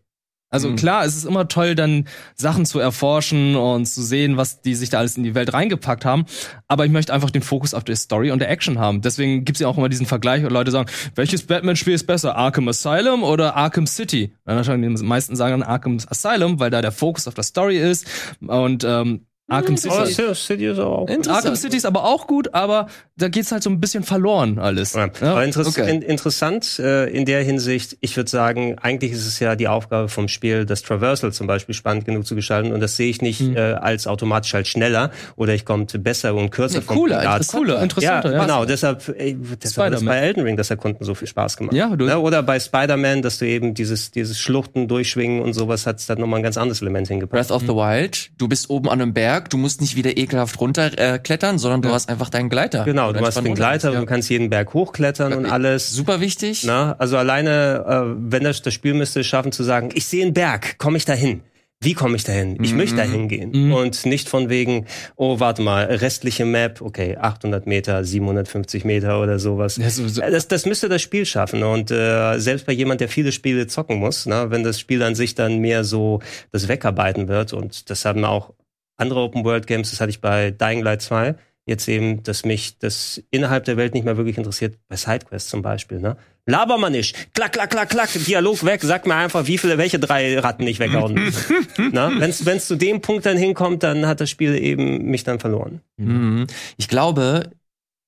Also Mhm. klar, es ist immer toll, dann Sachen zu erforschen und zu sehen, was die sich da alles in die Welt reingepackt haben. Aber ich möchte einfach den Fokus auf der Story und der Action haben. Deswegen gibt's ja auch immer diesen Vergleich, wo Leute sagen, welches Batman-Spiel ist besser, Arkham Asylum oder Arkham City? Dann die meisten sagen dann Arkham Asylum, weil da der Fokus auf der Story ist. Und ähm, Arkham City. Oh, City ist auch. Arkham City ist aber auch gut, aber da geht's halt so ein bisschen verloren alles. Ja. Ja? Aber interess okay. in, interessant äh, in der Hinsicht, ich würde sagen, eigentlich ist es ja die Aufgabe vom Spiel, das Traversal zum Beispiel spannend genug zu gestalten. Und das sehe ich nicht äh, als automatisch halt schneller oder ich komme besser und kürzer Nee, vom cooler, Pfad. interessanter. Cooler, Ja, interessanter, ja. genau. Deshalb, ey, deshalb Spider-Man. bei Elden Ring das Erkunden so viel Spaß gemacht. Ja, du- Ne? Oder bei Spider-Man, dass du eben dieses, dieses Schluchten, Durchschwingen und sowas hat dann nochmal ein ganz anderes Element hingepackt. Breath of the Wild, du bist oben an einem Berg, du musst nicht wieder ekelhaft runterklettern, äh, sondern du hast einfach deinen Gleiter. Genau, du hast den Gleiter, runter. du kannst jeden Berg hochklettern und Ja. alles. Super wichtig. Na, also alleine, äh, wenn das, das Spiel müsste schaffen zu sagen, ich sehe einen Berg, komme ich dahin? Wie komme ich dahin? Ich Mhm. möchte dahin gehen. Mhm. Und nicht von wegen, oh, warte mal, restliche Map, okay, 800 Meter, 750 Meter oder sowas. Ja, so- so- Äh, Das, das müsste das Spiel schaffen. Und äh, selbst bei jemand, der viele Spiele zocken muss, na, wenn das Spiel an sich dann mehr so das Wegarbeiten wird, und das haben auch andere Open-World-Games, das hatte ich bei Dying Light 2, jetzt eben, dass mich das innerhalb der Welt nicht mehr wirklich interessiert, bei SideQuest zum Beispiel, ne? Laber mal nicht. Klack, klack, klack, klack, Dialog weg, sag mir einfach, wie viele, welche drei Ratten ich weghauen muss. *laughs* Na? Wenn's, wenn's zu dem Punkt dann hinkommt, dann hat das Spiel eben mich dann verloren. Mhm. Ich glaube,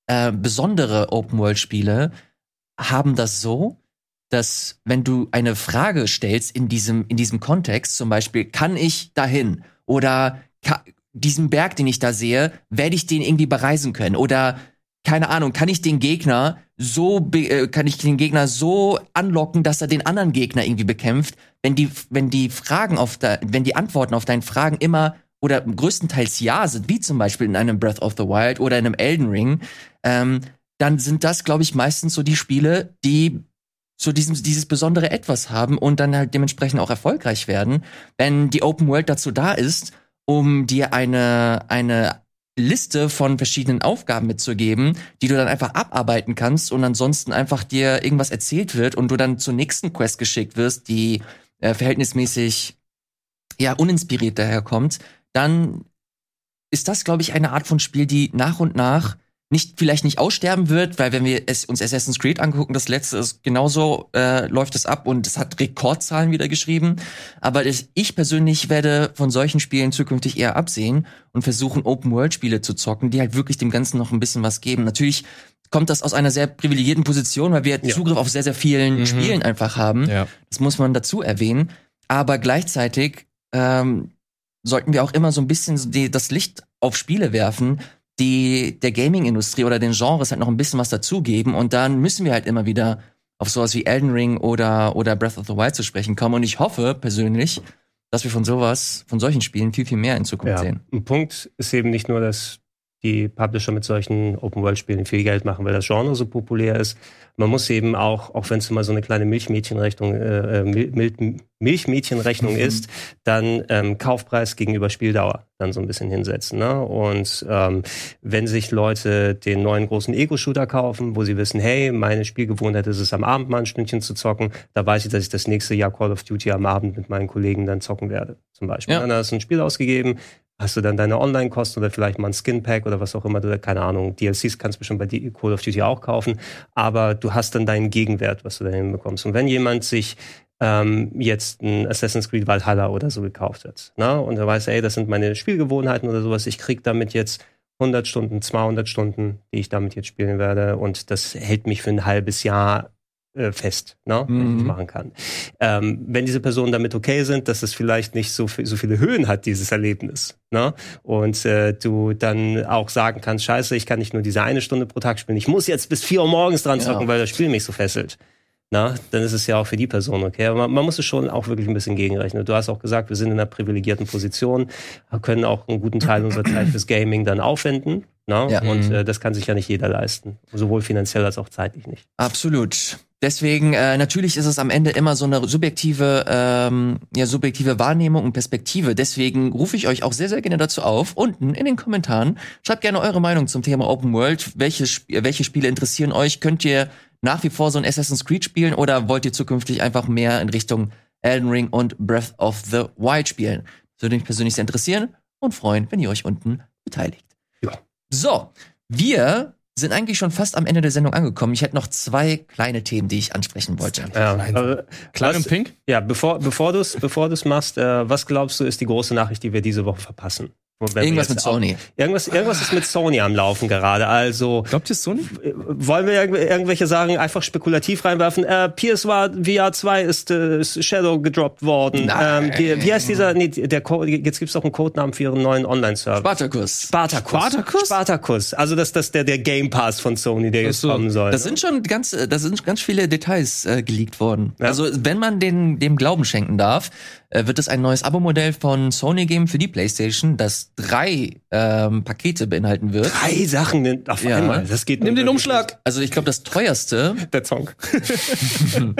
äh, besondere Open-World-Spiele haben das so, dass wenn du eine Frage stellst in diesem, in diesem Kontext, zum Beispiel, kann ich dahin? Oder diesen Berg, den ich da sehe, werde ich den irgendwie bereisen können? Oder keine Ahnung, kann ich den Gegner so, äh, kann ich den Gegner so anlocken, dass er den anderen Gegner irgendwie bekämpft? Wenn die, wenn die Fragen auf der, wenn die Antworten auf deine Fragen immer oder größtenteils ja sind, wie zum Beispiel in einem Breath of the Wild oder in einem Elden Ring, ähm, dann sind das, glaube ich, meistens so die Spiele, die so diesem, dieses besondere Etwas haben und dann halt dementsprechend auch erfolgreich werden. Wenn die Open World dazu da ist, um dir eine, eine Liste von verschiedenen Aufgaben mitzugeben, die du dann einfach abarbeiten kannst und ansonsten einfach dir irgendwas erzählt wird und du dann zur nächsten Quest geschickt wirst, die äh, verhältnismäßig ja uninspiriert daherkommt, dann ist das, glaube ich, eine Art von Spiel, die nach und nach nicht vielleicht nicht aussterben wird, weil wenn wir es, uns Assassin's Creed angucken, das letzte ist genauso äh, läuft es ab und es hat Rekordzahlen wieder geschrieben. Aber ich persönlich werde von solchen Spielen zukünftig eher absehen und versuchen Open World Spiele zu zocken, die halt wirklich dem Ganzen noch ein bisschen was geben. Natürlich kommt das aus einer sehr privilegierten Position, weil wir Ja. Zugriff auf sehr sehr vielen Mhm. Spielen einfach haben. Ja. Das muss man dazu erwähnen. Aber gleichzeitig ähm, sollten wir auch immer so ein bisschen die, das Licht auf Spiele werfen, die der Gaming-Industrie oder den Genres halt noch ein bisschen was dazugeben. Und dann müssen wir halt immer wieder auf sowas wie Elden Ring oder, oder Breath of the Wild zu sprechen kommen. Und ich hoffe persönlich, dass wir von sowas, von solchen Spielen viel, viel mehr in Zukunft Ja. sehen. Ein Punkt ist eben nicht nur, dass die Publisher mit solchen Open-World-Spielen viel Geld machen, weil das Genre so populär ist. Man muss eben auch, auch wenn es immer so eine kleine Milchmädchenrechnung, äh, Mil Milchmädchenrechnung mhm. ist, dann ähm, Kaufpreis gegenüber Spieldauer dann so ein bisschen hinsetzen. Ne? Und ähm, wenn sich Leute den neuen großen Ego-Shooter kaufen, wo sie wissen, hey, meine Spielgewohnheit ist es, am Abend mal ein Stündchen zu zocken, da weiß ich, dass ich das nächste Jahr Call of Duty am Abend mit meinen Kollegen dann zocken werde, zum Beispiel. Ja. Dann hast du ein Spiel ausgegeben, hast du dann deine Online-Kosten oder vielleicht mal ein Skin-Pack oder was auch immer, oder keine Ahnung, DLCs kannst du bestimmt bei Call of Duty auch kaufen, aber du hast dann deinen Gegenwert, was du da hinbekommst. Und wenn jemand sich ähm, jetzt ein Assassin's Creed Valhalla oder so gekauft hat, ne? und er weiß, ey, das sind meine Spielgewohnheiten oder sowas, ich krieg damit jetzt 100 Stunden, 200 Stunden, die ich damit jetzt spielen werde und das hält mich für ein halbes Jahr äh, fest, ne, mhm. machen kann. Ähm, wenn diese Personen damit okay sind, dass es vielleicht nicht so, so viele Höhen hat, dieses Erlebnis, ne, und äh, du dann auch sagen kannst, scheiße, ich kann nicht nur diese eine Stunde pro Tag spielen, ich muss jetzt bis vier Uhr morgens dran zocken, ja. weil das Spiel mich so fesselt. Na, dann ist es ja auch für die Person okay. Aber man, man, muss es schon auch wirklich ein bisschen gegenrechnen. Du hast auch gesagt, wir sind in einer privilegierten Position, können auch einen guten Teil unserer Zeit fürs Gaming dann aufwenden. Na? Ja. Und mhm. äh, das kann sich ja nicht jeder leisten. Sowohl finanziell als auch zeitlich nicht. Absolut. Deswegen, äh, natürlich ist es am Ende immer so eine subjektive, ähm, ja, subjektive Wahrnehmung und Perspektive. Deswegen rufe ich euch auch sehr, sehr gerne dazu auf, unten in den Kommentaren. Schreibt gerne eure Meinung zum Thema Open World. Welche, welche Spiele interessieren euch? Könnt ihr nach wie vor so ein Assassin's Creed spielen oder wollt ihr zukünftig einfach mehr in Richtung Elden Ring und Breath of the Wild spielen? Das würde mich persönlich sehr interessieren und freuen, wenn ihr euch unten beteiligt. Ja. So, wir sind eigentlich schon fast am Ende der Sendung angekommen. Ich hätte noch zwei kleine Themen, die ich ansprechen wollte. Ja, äh, Klein und pink? Ja, bevor, bevor du es bevor du's machst, äh, was glaubst du, ist die große Nachricht, die wir diese Woche verpassen? Irgendwas mit Sony. Irgendwas, irgendwas ist mit Sony am Laufen gerade. Also glaubt ihr Sony? Wollen wir irgendwelche Sachen einfach spekulativ reinwerfen? Äh, PSVR VR 2 ist, äh, ist Shadow gedroppt worden. Nein. Ähm, die, wie heißt dieser? Nee, der jetzt gibt's auch einen Codenamen für ihren neuen Online-Service. Spartacus. Spartacus. Spartacus. Spartacus. Also das, das der der Game Pass von Sony, der jetzt so. kommen soll. Das sind schon ganz, da sind ganz viele Details äh, geleakt worden. Ja. Also wenn man den dem Glauben schenken darf, äh, wird es ein neues Abo-Modell von Sony geben für die PlayStation, das drei ähm, Pakete beinhalten wird. Drei Sachen auf ja. einmal. Das geht. Nimm den Umschlag. Also ich glaube, das teuerste. *laughs* Der Song. *laughs*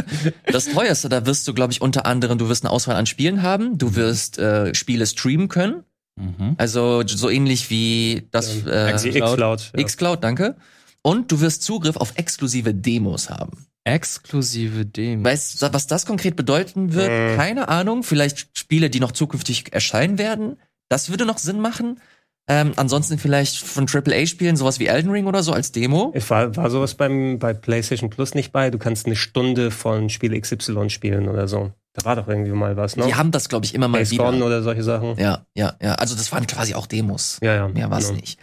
das teuerste, da wirst du, glaube ich, unter anderem, du wirst eine Auswahl an Spielen haben, du wirst äh, Spiele streamen können. Mhm. Also so ähnlich wie das äh, Xcloud. Xcloud, danke. Und du wirst Zugriff auf exklusive Demos haben. Exklusive Demos. Weißt du, was das konkret bedeuten wird? Äh. Keine Ahnung. Vielleicht Spiele, die noch zukünftig erscheinen werden. Das würde noch Sinn machen. Ähm, ansonsten vielleicht von AAA-Spielen, sowas wie Elden Ring oder so als Demo. War, war sowas beim, bei PlayStation Plus nicht bei? Du kannst eine Stunde von Spiel XY spielen oder so. Da war doch irgendwie mal was, ne? Die haben das, glaube ich, immer mal Days wieder. Gone oder solche Sachen. Ja, ja, ja. Also das waren quasi auch Demos. Ja, ja. Mehr war es genau. nicht.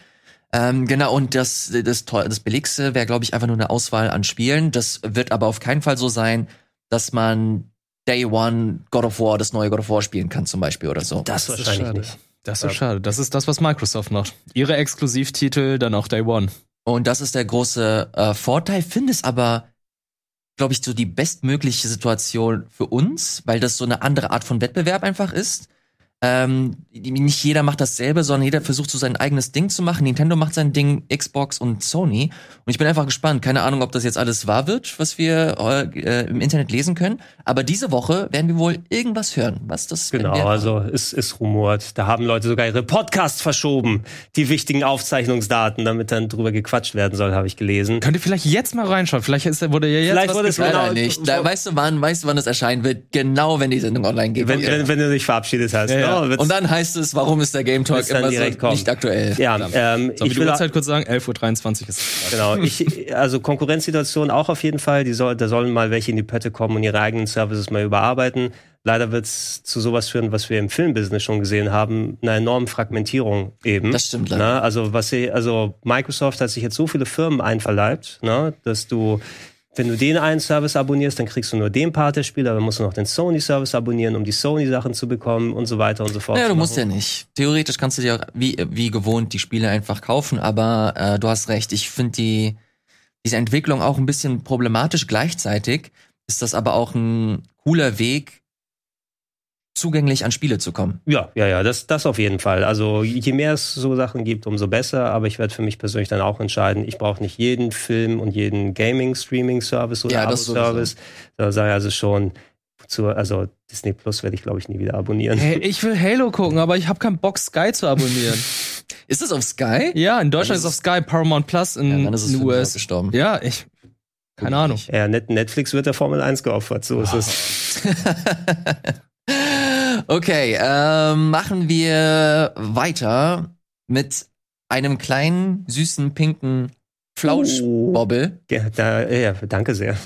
Ähm, genau, und das, das, das Billigste wäre, glaube ich, einfach nur eine Auswahl an Spielen. Das wird aber auf keinen Fall so sein, dass man Day One God of War, das neue God of War spielen kann, zum Beispiel oder so. Das, das wahrscheinlich nicht. Das ist ja. schade. Das ist das, was Microsoft macht. Ihre Exklusivtitel dann auch Day One. Und das ist der große äh, Vorteil. Finde es aber, glaube ich, so die bestmögliche Situation für uns, weil das so eine andere Art von Wettbewerb einfach ist. Ähm, nicht jeder macht dasselbe, sondern jeder versucht so sein eigenes Ding zu machen. Nintendo macht sein Ding, Xbox und Sony. Und ich bin einfach gespannt. Keine Ahnung, ob das jetzt alles wahr wird, was wir äh, im Internet lesen können. Aber diese Woche werden wir wohl irgendwas hören. Was das Genau, also es ist rumort. Da haben Leute sogar ihre Podcasts verschoben, die wichtigen Aufzeichnungsdaten, damit dann drüber gequatscht werden soll, habe ich gelesen. Könnt ihr vielleicht jetzt mal reinschauen? Vielleicht ist, wurde ja jetzt vielleicht was wurde es leider nicht. Da, weißt du wann, weißt du wann es erscheinen wird? Genau, wenn die Sendung online geht. Wenn, wenn, wenn du dich verabschiedet hast. Ja, ja. Genau, und dann heißt es, warum ist der Game Talk immer so kommen. nicht aktuell? Ja, ähm, Soll ich die Uhrzeit kurz sagen? 11.23 Uhr ist es. Genau. Ich, *laughs* also Konkurrenzsituation auch auf jeden Fall. Die soll, da sollen mal welche in die Pötte kommen und ihre eigenen Services mal überarbeiten. Leider wird es zu sowas führen, was wir im Filmbusiness schon gesehen haben, einer enormen Fragmentierung eben. Das stimmt leider. Also was sie, also Microsoft hat sich jetzt so viele Firmen einverleibt, ne? dass du wenn du den einen Service abonnierst, dann kriegst du nur den Part der Spiele, dann musst du noch den Sony-Service abonnieren, um die Sony-Sachen zu bekommen und so weiter und so fort. Ja, du musst ja nicht. Theoretisch kannst du dir auch wie, wie gewohnt die Spiele einfach kaufen, aber äh, du hast recht. Ich finde die diese Entwicklung auch ein bisschen problematisch. Gleichzeitig ist das aber auch ein cooler Weg, zugänglich an Spiele zu kommen. Ja, ja, ja, das, das auf jeden Fall. Also je mehr es so Sachen gibt, umso besser. Aber ich werde für mich persönlich dann auch entscheiden, ich brauche nicht jeden Film und jeden Gaming-Streaming-Service oder Ja, das Abo-Service. Da sei also schon zu, also Disney Plus werde ich, glaube ich, nie wieder abonnieren. Hey, ich will Halo gucken, aber ich habe keinen Bock, Sky zu abonnieren. *laughs* Ist es auf Sky? ja, in Deutschland ist ist auf Sky Paramount Plus in, Ja, dann ist es in US. gestorben. Ja, ich. Keine Ahnung. Ja, Net Netflix wird der Formel 1 geopfert, so ist es. *laughs* Okay, ähm, machen wir weiter mit einem kleinen, süßen, pinken Flauschbobbel Ja, da, ja, danke sehr.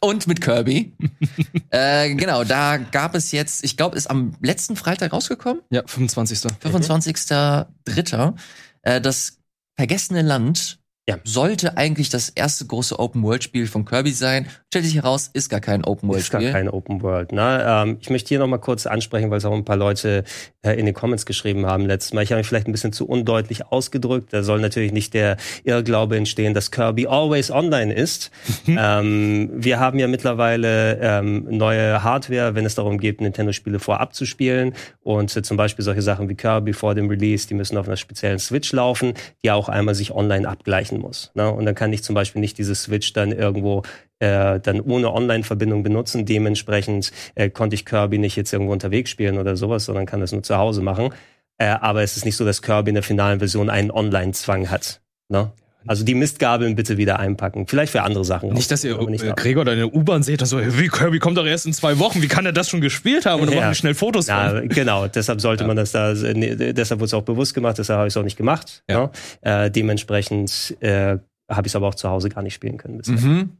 und mit Kirby. *laughs* äh, genau, da gab es jetzt, ich glaube, ist am letzten Freitag rausgekommen, Ja, 25. 25.03. Äh, das vergessene Land Ja. sollte eigentlich das erste große Open-World-Spiel von Kirby sein. Stellt sich heraus, ist gar kein Ist gar kein Open World. Ne? Ähm, ich möchte hier noch mal kurz ansprechen, weil es auch ein paar Leute äh, in den Comments geschrieben haben letztes Mal. Ich habe mich vielleicht ein bisschen zu undeutlich ausgedrückt. Da soll natürlich nicht der Irrglaube entstehen, dass Kirby always online ist. *laughs* ähm, wir haben ja mittlerweile ähm, neue Hardware, wenn es darum geht, Nintendo-Spiele vorab zu spielen. Und äh, zum Beispiel solche Sachen wie Kirby vor dem Release, die müssen auf einer speziellen Switch laufen, die auch einmal sich online abgleichen muss. Ne? Und dann kann ich zum Beispiel nicht diese Switch dann irgendwo äh, dann ohne Online-Verbindung benutzen. Dementsprechend äh, konnte ich Kirby nicht jetzt irgendwo unterwegs spielen oder sowas, sondern kann das nur zu Hause machen. Äh, aber es ist nicht so, dass Kirby in der finalen Version einen Online-Zwang hat. Ne? Also die Mistgabeln bitte wieder einpacken. Vielleicht für andere Sachen. auch, Nicht, dass ihr nicht äh. Gregor da in der U-Bahn seht, und so, wie Kirby kommt doch erst in zwei Wochen, wie kann er das schon gespielt haben? Und dann Ja. machen schnell Fotos von. Ja, genau. Deshalb sollte man das da, nee, deshalb wurde es auch bewusst gemacht, deshalb habe ich es auch nicht gemacht. Ja. Ne? Äh, dementsprechend äh, habe ich es aber auch zu Hause gar nicht spielen können. bisher. Mhm.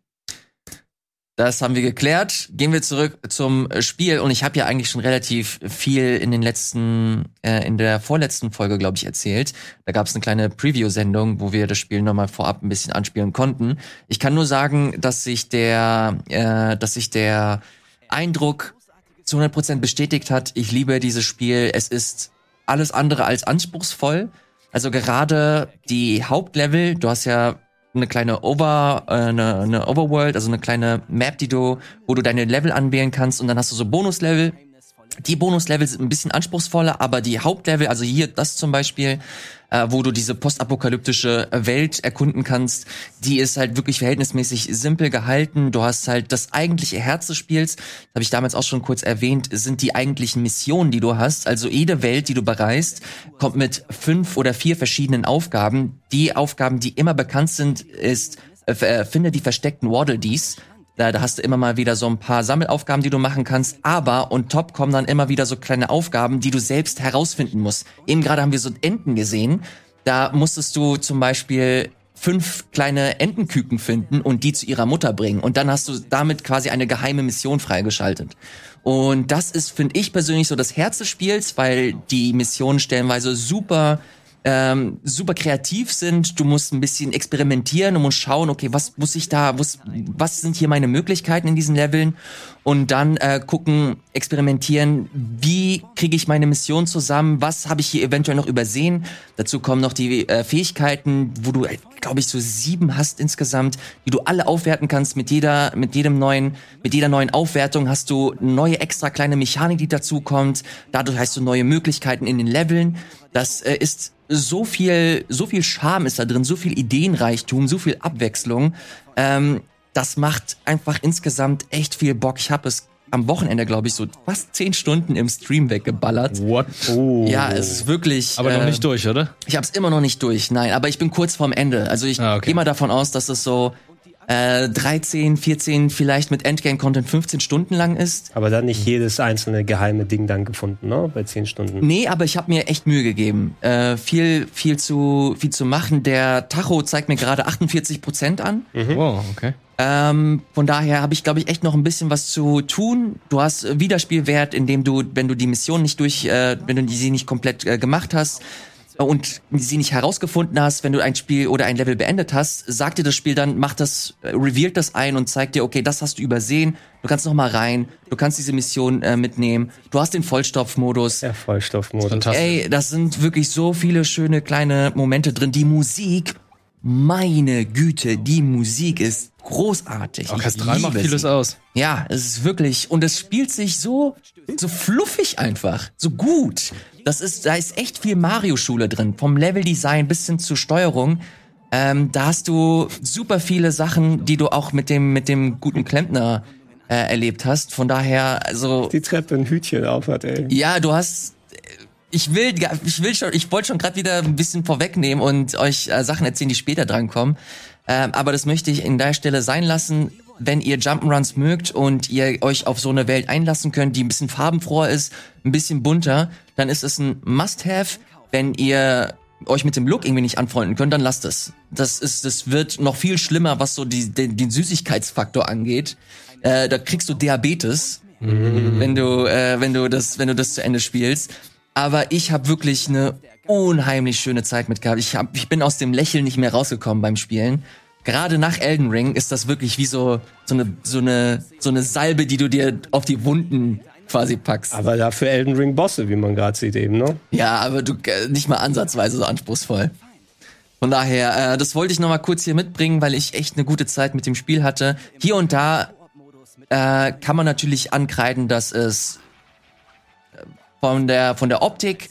Das haben wir geklärt. Gehen wir zurück zum äh, Spiel. Und ich habe ja eigentlich schon relativ viel in den letzten, äh, in der vorletzten Folge, glaube ich, erzählt. Da gab es eine kleine Preview-Sendung, wo wir das Spiel nochmal vorab ein bisschen anspielen konnten. Ich kann nur sagen, dass sich der, äh, dass sich der Eindruck zu 100% bestätigt hat. Ich liebe dieses Spiel. Es ist alles andere als anspruchsvoll. Also gerade die Hauptlevel, du hast ja eine kleine Over, äh, eine, eine Overworld, also eine kleine Map, die du, wo du deine Level anwählen kannst und dann hast du so Bonuslevel. Die Bonuslevel sind ein bisschen anspruchsvoller, aber die Hauptlevel, also hier das zum Beispiel, äh, wo du diese postapokalyptische Welt erkunden kannst, die ist halt wirklich verhältnismäßig simpel gehalten. Du hast halt das eigentliche Herz des Spiels, habe ich damals auch schon kurz erwähnt, sind die eigentlichen Missionen, die du hast. Also jede Welt, die du bereist, kommt mit fünf oder vier verschiedenen Aufgaben. Die Aufgaben, die immer bekannt sind, ist äh, äh, finde die versteckten Waddle Dees. Da, da hast du immer mal wieder so ein paar Sammelaufgaben, die du machen kannst, aber on top kommen dann immer wieder so kleine Aufgaben, die du selbst herausfinden musst. Eben gerade haben wir so Enten gesehen. Da musstest du zum Beispiel fünf kleine Entenküken finden und die zu ihrer Mutter bringen. Und dann hast du damit quasi eine geheime Mission freigeschaltet. Und das ist, finde ich persönlich, so das Herz des Spiels, weil die Missionen stellenweise super ähm, super kreativ sind. Du musst ein bisschen experimentieren und musst schauen, okay, was muss ich da, was, was sind hier meine Möglichkeiten in diesen Leveln? Und dann äh, gucken, experimentieren, wie kriege ich meine Mission zusammen? Was habe ich hier eventuell noch übersehen? Dazu kommen noch die äh, Fähigkeiten, wo du, glaube ich, so sieben hast insgesamt, die du alle aufwerten kannst mit jeder, mit jedem neuen, mit jeder neuen Aufwertung hast du neue extra kleine Mechanik, die dazu kommt. Dadurch hast du neue Möglichkeiten in den Leveln. Das äh, ist so viel, so viel Charme ist da drin, so viel Ideenreichtum, so viel Abwechslung. Ähm, das macht einfach insgesamt echt viel Bock. Ich habe es am Wochenende, glaube ich, so fast zehn Stunden im Stream weggeballert. What? Oh. Ja, es ist wirklich. Aber noch äh, nicht durch, oder? Ich habe es immer noch nicht durch, nein, aber ich bin kurz vorm Ende. Also ich Ah, okay. gehe mal davon aus, dass es so äh, 13, 14, vielleicht mit Endgame-Content 15 Stunden lang ist. Aber dann nicht jedes einzelne geheime Ding dann gefunden, ne? Bei zehn Stunden. Nee, aber ich habe mir echt Mühe gegeben. Äh, viel, viel zu, viel zu machen. Der Tacho zeigt mir gerade 48 Prozent an. Wow, okay. Ähm, von daher habe ich, glaube ich, echt noch ein bisschen was zu tun. Du hast äh, Wiederspielwert, indem du, wenn du die Mission nicht durch, äh, wenn du die sie nicht komplett äh, gemacht hast äh, und sie nicht herausgefunden hast, wenn du ein Spiel oder ein Level beendet hast, sagt dir das Spiel dann, macht das, äh, revealt das ein und zeigt dir, okay, das hast du übersehen. Du kannst noch mal rein. Du kannst diese Mission äh, mitnehmen. Du hast den Vollstoffmodus. Der Vollstoffmodus. Fantastisch. Ey, das sind wirklich so viele schöne kleine Momente drin. Die Musik, meine Güte, die Musik ist großartig. Orchestral macht vieles sie. aus. Ja, es ist wirklich und es spielt sich so so fluffig einfach, so gut. Das ist da ist echt viel Mario Schule drin, vom Leveldesign bis hin zur Steuerung. Ähm, da hast du super viele Sachen, die du auch mit dem mit dem guten Klempner äh, erlebt hast. Von daher, also Die Treppe ein Hütchen auf hat, ey. ja, du hast. Ich will, ich will schon, ich wollte schon gerade wieder ein bisschen vorwegnehmen und euch äh, Sachen erzählen, die später drankommen. Ähm, aber das möchte ich in der Stelle sein lassen. Wenn ihr Jump'n'Runs mögt und ihr euch auf so eine Welt einlassen könnt, die ein bisschen farbenfroher ist, ein bisschen bunter, dann ist es ein Must-Have. Wenn ihr euch mit dem Look irgendwie nicht anfreunden könnt, dann lasst es. Das ist, das wird noch viel schlimmer, was so die, den, den Süßigkeitsfaktor angeht. Äh, da kriegst du Diabetes wenn du äh, wenn du das wenn du das zu Ende spielst. Aber ich habe wirklich eine unheimlich schöne Zeit mit gehabt. Ich hab, ich bin aus dem Lächeln nicht mehr rausgekommen beim Spielen. Gerade nach Elden Ring ist das wirklich wie so so eine so eine so eine Salbe, die du dir auf die Wunden quasi packst. Aber dafür Elden Ring Bosse, wie man gerade sieht eben, ne? Ja, aber du äh, nicht mal ansatzweise so anspruchsvoll. Von daher, äh, das wollte ich noch mal kurz hier mitbringen, weil ich echt eine gute Zeit mit dem Spiel hatte. Hier und da äh, kann man natürlich ankreiden, dass es von der von der Optik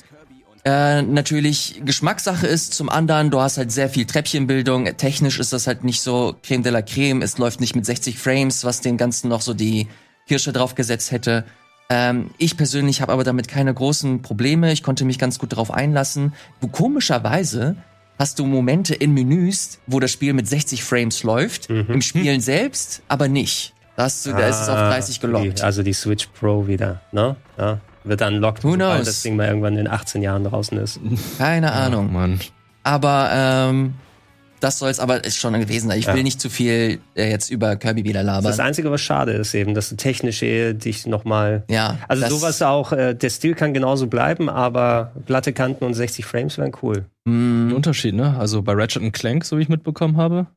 äh, natürlich Geschmackssache ist. Zum anderen, du hast halt sehr viel Treppchenbildung. Technisch ist das halt nicht so Creme de la Creme. Es läuft nicht mit 60 Frames, was den Ganzen noch so die Kirsche draufgesetzt hätte. Ähm, ich persönlich habe aber damit keine großen Probleme. Ich konnte mich ganz gut darauf einlassen. Wo komischerweise hast du Momente in Menüs, wo das Spiel mit 60 Frames läuft, im Spielen selbst aber nicht. Da, hast du, da ist es auf 30 gelockt. Die, also die Switch Pro wieder, ne? Ja. Wird dann lockt, Who sobald knows? das Ding mal irgendwann in 18 Jahren draußen ist. Keine Ahnung. Mann. Aber ähm, das soll es aber ist schon gewesen sein. Ich Ja. will nicht zu viel äh, jetzt über Kirby wieder labern. Das Einzige, was schade ist eben, dass du technisch eh dich nochmal... ja, Also sowas auch, äh, der Stil kann genauso bleiben, aber glatte Kanten und 60 Frames wären cool. Mh, Ein Unterschied, ne? Also bei Ratchet Clank, so wie ich mitbekommen habe,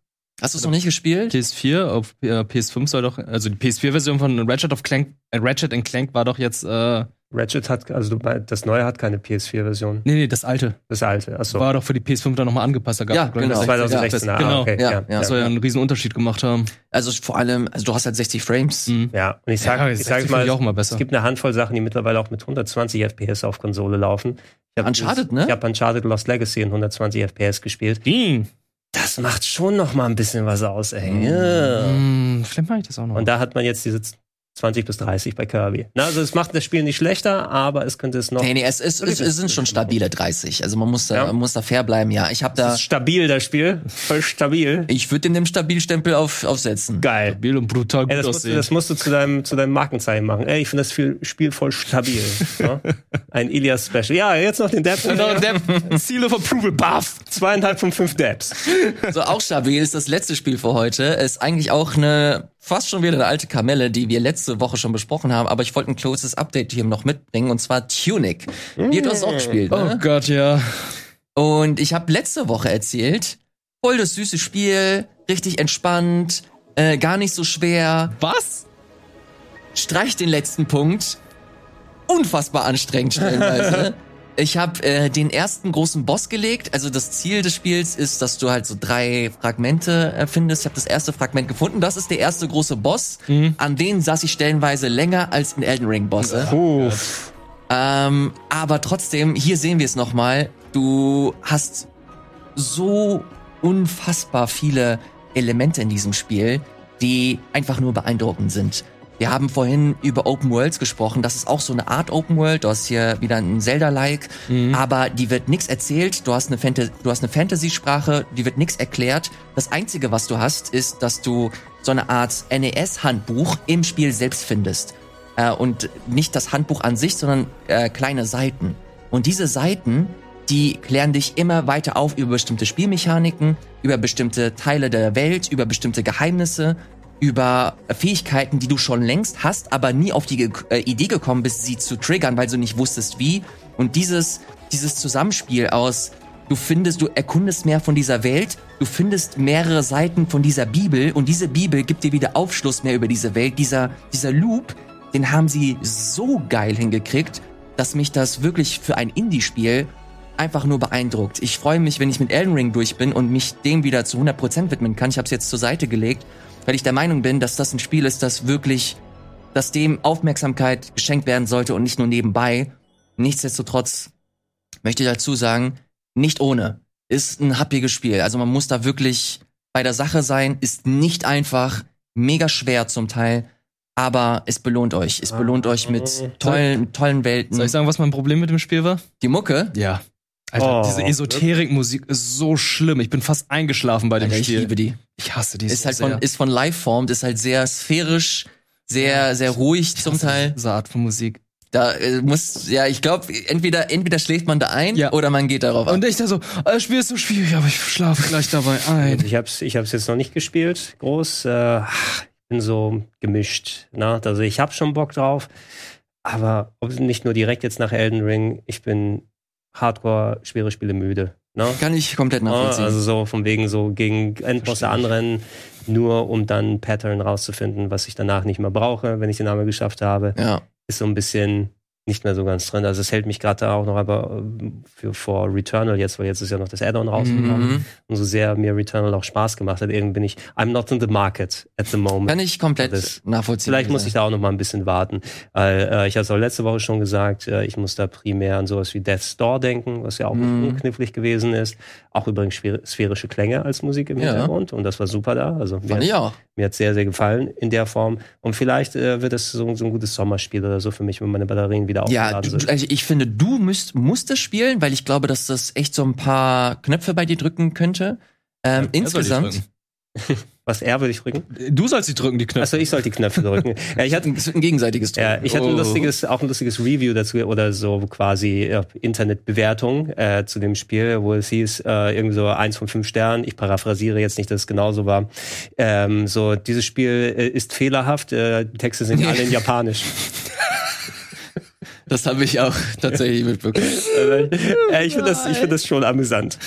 hast du es noch nicht gespielt? PS4 auf äh, PS5 soll doch, also die PS4-Version von Ratchet of Clank, äh, Ratchet Clank war doch jetzt, äh, Ratchet hat, also du meinst, das neue hat keine PS4-Version. nee, nee, das alte. Das alte, achso. War doch für die PS5 dann nochmal angepasst. Da gab's Ja, glaub ich, genau. das 2016, ah, genau. okay. Ja, Ja, ja. ja, Das soll ja einen riesen Unterschied gemacht haben. Also vor allem, also du hast halt 60 Frames. Mhm. Ja, und ich sag, Ja, ich 60 sag mal, ich auch mal besser. es gibt eine Handvoll Sachen, die mittlerweile auch mit 120 FPS auf Konsole laufen. Ich hab Uncharted, ne? Ich habe Uncharted Lost Legacy in 120 FPS gespielt. Ding. Das macht schon noch mal ein bisschen was aus, ey. Mhm. Ja. Hm, vielleicht mache ich das auch noch. Und da hat man jetzt diese 20 bis 30 bei Kirby. Na, also es macht das Spiel nicht schlechter, aber es könnte es noch. Nee, nee, es, ist, es, es sind schon stabile 30. Also man muss da, Ja. man muss da fair bleiben, ja. Ich habe Das da, ist stabil, das Spiel. Voll stabil. ich würde dem Stabilstempel auf, aufsetzen. Geil. Stabil und brutal gut Ey, das, musst du, aussehen. das musst du zu deinem, zu deinem Markenzeichen machen. Ey, ich finde das Spiel voll stabil. *laughs* ja? Ein Ilias Special. Ja, jetzt noch den Dab. Genau, der Seal of Approval, baff. Zweieinhalb von fünf Dabs. So, auch stabil ist das letzte Spiel für heute. Ist eigentlich auch eine, fast schon wieder eine alte Kamelle, die wir letzte Woche schon besprochen haben, aber ich wollte ein closes Update hier noch mitbringen, und zwar Tunic. Die hat das auch gespielt, Oh ne? Gott, ja. Und ich habe letzte Woche erzählt, voll das süße Spiel, richtig entspannt, äh, gar nicht so schwer, Was? streich den letzten Punkt. Unfassbar anstrengend stellenweise. *laughs* ich habe äh, den ersten großen Boss gelegt. Also das Ziel des Spiels ist, dass du halt so drei Fragmente äh, findest. Ich habe das erste Fragment gefunden. Das ist der erste große Boss. An den saß ich stellenweise länger als in Elden Ring Bosse. Puh. Ähm, aber trotzdem, hier sehen wir es nochmal. Du hast so unfassbar viele Elemente in diesem Spiel, die einfach nur beeindruckend sind. Wir haben vorhin über Open Worlds gesprochen. Das ist auch so eine Art Open World. Du hast hier wieder ein Zelda-like, aber die wird nichts erzählt. Du hast eine, du hast eine Fantasy-Sprache, die wird nichts erklärt. Das Einzige, was du hast, ist, dass du so eine Art NES-Handbuch im Spiel selbst findest. Äh, und nicht das Handbuch an sich, sondern äh, kleine Seiten. Und diese Seiten, die klären dich immer weiter auf über bestimmte Spielmechaniken, über bestimmte Teile der Welt, über bestimmte Geheimnisse, über Fähigkeiten, die du schon längst hast, aber nie auf die äh, Idee gekommen bist, sie zu triggern, weil du nicht wusstest wie. Und dieses, dieses Zusammenspiel aus, du findest, du erkundest mehr von dieser Welt, du findest mehrere Seiten von dieser Bibel und diese Bibel gibt dir wieder Aufschluss mehr über diese Welt. Dieser, dieser Loop, den haben sie so geil hingekriegt, dass mich das wirklich für ein Indie-Spiel einfach nur beeindruckt. Ich freue mich, wenn ich mit Elden Ring durch bin und mich dem wieder zu 100% widmen kann. Ich habe es jetzt zur Seite gelegt, weil ich der Meinung bin, dass das ein Spiel ist, das wirklich, dass dem Aufmerksamkeit geschenkt werden sollte und nicht nur nebenbei. Nichtsdestotrotz möchte ich dazu sagen, nicht ohne. Ist ein happiges Spiel. Also man muss da wirklich bei der Sache sein, ist nicht einfach, mega schwer zum Teil, aber es belohnt euch. Es belohnt euch mit tollen, tollen Welten. Soll ich sagen, was mein Problem mit dem Spiel war? Die Mucke? Ja. Alter, Oh. diese Esoterikmusik ist so schlimm. Ich bin fast eingeschlafen bei dem Alter, ich Spiel. liebe die. Ich hasse die Ist so halt sehr. von, ist von Live-formt, ist halt sehr sphärisch, sehr, sehr ruhig zum Teil. Diese Art von Musik. Da äh, muss, ja, ich glaube, entweder, entweder schläft man da ein Ja. oder man geht darauf ab. Und ich da so, das Spiel ist so schwierig, aber ich schlafe gleich dabei ein. Ich hab's, ich hab's jetzt noch nicht gespielt, groß. Äh, ich bin so gemischt. Ne? Also ich hab schon Bock drauf, aber nicht nur direkt jetzt nach Elden Ring. Ich bin Hardcore schwere Spiele müde. Ne? Kann ich komplett Ah, nachvollziehen. Also so von wegen so gegen Endbosse anrennen, nur um dann Pattern rauszufinden, was ich danach nicht mehr brauche, wenn ich den Namen geschafft habe, ja. ist so ein bisschen nicht mehr so ganz drin. Also es hält mich gerade da auch noch aber äh, für vor Returnal jetzt, weil jetzt ist ja noch das Add-on rausgekommen. Mhm. Und so sehr mir Returnal auch Spaß gemacht hat, irgendwie bin ich, I'm not in the market at the moment. Kann ich komplett Das- nachvollziehen. Vielleicht muss ich da auch noch mal ein bisschen warten. Weil, äh, ich hatte es auch letzte Woche schon gesagt, äh, ich muss da primär an sowas wie Death's Door denken, was ja auch Mhm. unknifflig gewesen ist. Auch übrigens sphärische Klänge als Musik im Ja. Hintergrund. Und das war super da. Also Fand ich auch. Mir hat sehr, sehr gefallen in der Form. Und vielleicht äh, wird es so, so ein gutes Sommerspiel oder so für mich, wenn meine Batterien wieder Ja, aufgeladen du, sind. also ich finde, du müsst, musst es spielen, weil ich glaube, dass das echt so ein paar Knöpfe bei dir drücken könnte. Ähm, die insgesamt. *laughs* Was er würde ich drücken? drücken. Du sollst die drücken, die Knöpfe. Achso, ich sollte die Knöpfe drücken. *laughs* ja, ich hatte wird ein gegenseitiges Drücken. Ja, ich hatte ein Oh. lustiges, auch ein lustiges Review dazu oder so quasi ja, Internetbewertung äh, zu dem Spiel, wo es hieß, äh, irgendwie so eins von fünf Sternen. Ich paraphrasiere jetzt nicht, dass es genauso war. Ähm, so, dieses Spiel äh, ist fehlerhaft, äh, die Texte sind *laughs* alle in Japanisch. Das habe ich auch *laughs* tatsächlich mitbekommen. äh, ich finde das, ich finde das schon amüsant.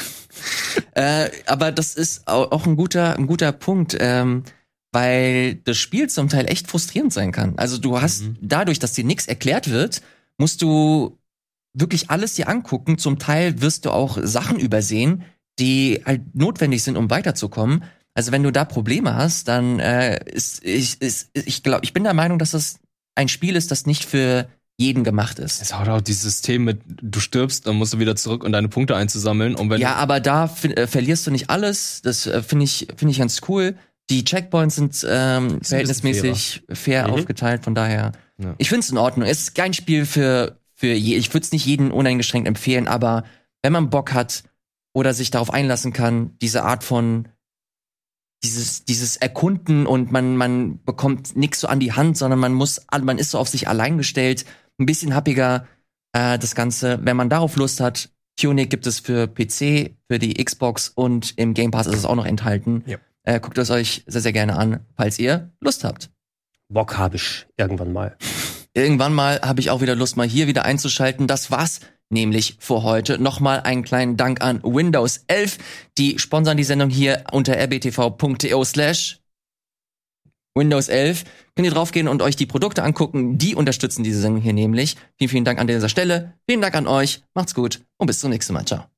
Äh, aber das ist au- auch ein guter, ein guter Punkt, ähm, weil das Spiel zum Teil echt frustrierend sein kann. Also du hast dadurch, dass dir nichts erklärt wird, musst du wirklich alles dir angucken. Zum Teil wirst du auch Sachen übersehen, die halt notwendig sind, um weiterzukommen. Also wenn du da Probleme hast, dann äh, ist ich, ist, ich glaube, ich bin der Meinung, dass das ein Spiel ist, das nicht für jeden gemacht ist. Es hat auch dieses System mit, du stirbst, dann musst du wieder zurück, um deine Punkte einzusammeln. Und wenn Ja, aber da äh, verlierst du nicht alles. Das äh, finde ich, finde ich ganz cool. Die Checkpoints sind ähm, verhältnismäßig fair Mhm. aufgeteilt, von daher. Ja. Ich finde es in Ordnung. Es ist kein Spiel für, für je, ich würde es nicht jeden uneingeschränkt empfehlen, aber wenn man Bock hat oder sich darauf einlassen kann, diese Art von dieses, dieses Erkunden und man, man bekommt nichts so an die Hand, sondern man muss, man ist so auf sich allein gestellt, ein bisschen happiger, äh, das Ganze. Wenn man darauf Lust hat, Tunic gibt es für PC, für die Xbox und im Game Pass ist es auch noch enthalten. Ja. Äh, guckt es euch sehr, sehr gerne an, falls ihr Lust habt. Bock habe ich irgendwann mal. Irgendwann mal habe ich auch wieder Lust, mal hier wieder einzuschalten. Das war's nämlich für heute. Nochmal einen kleinen Dank an Windows 11. Die sponsern die Sendung hier unter rbtv.to slash Windows 11. Könnt ihr draufgehen und euch die Produkte angucken. Die unterstützen diese Sendung hier nämlich. Vielen, vielen Dank an dieser Stelle. Vielen Dank an euch. Macht's gut und bis zum nächsten Mal. Ciao.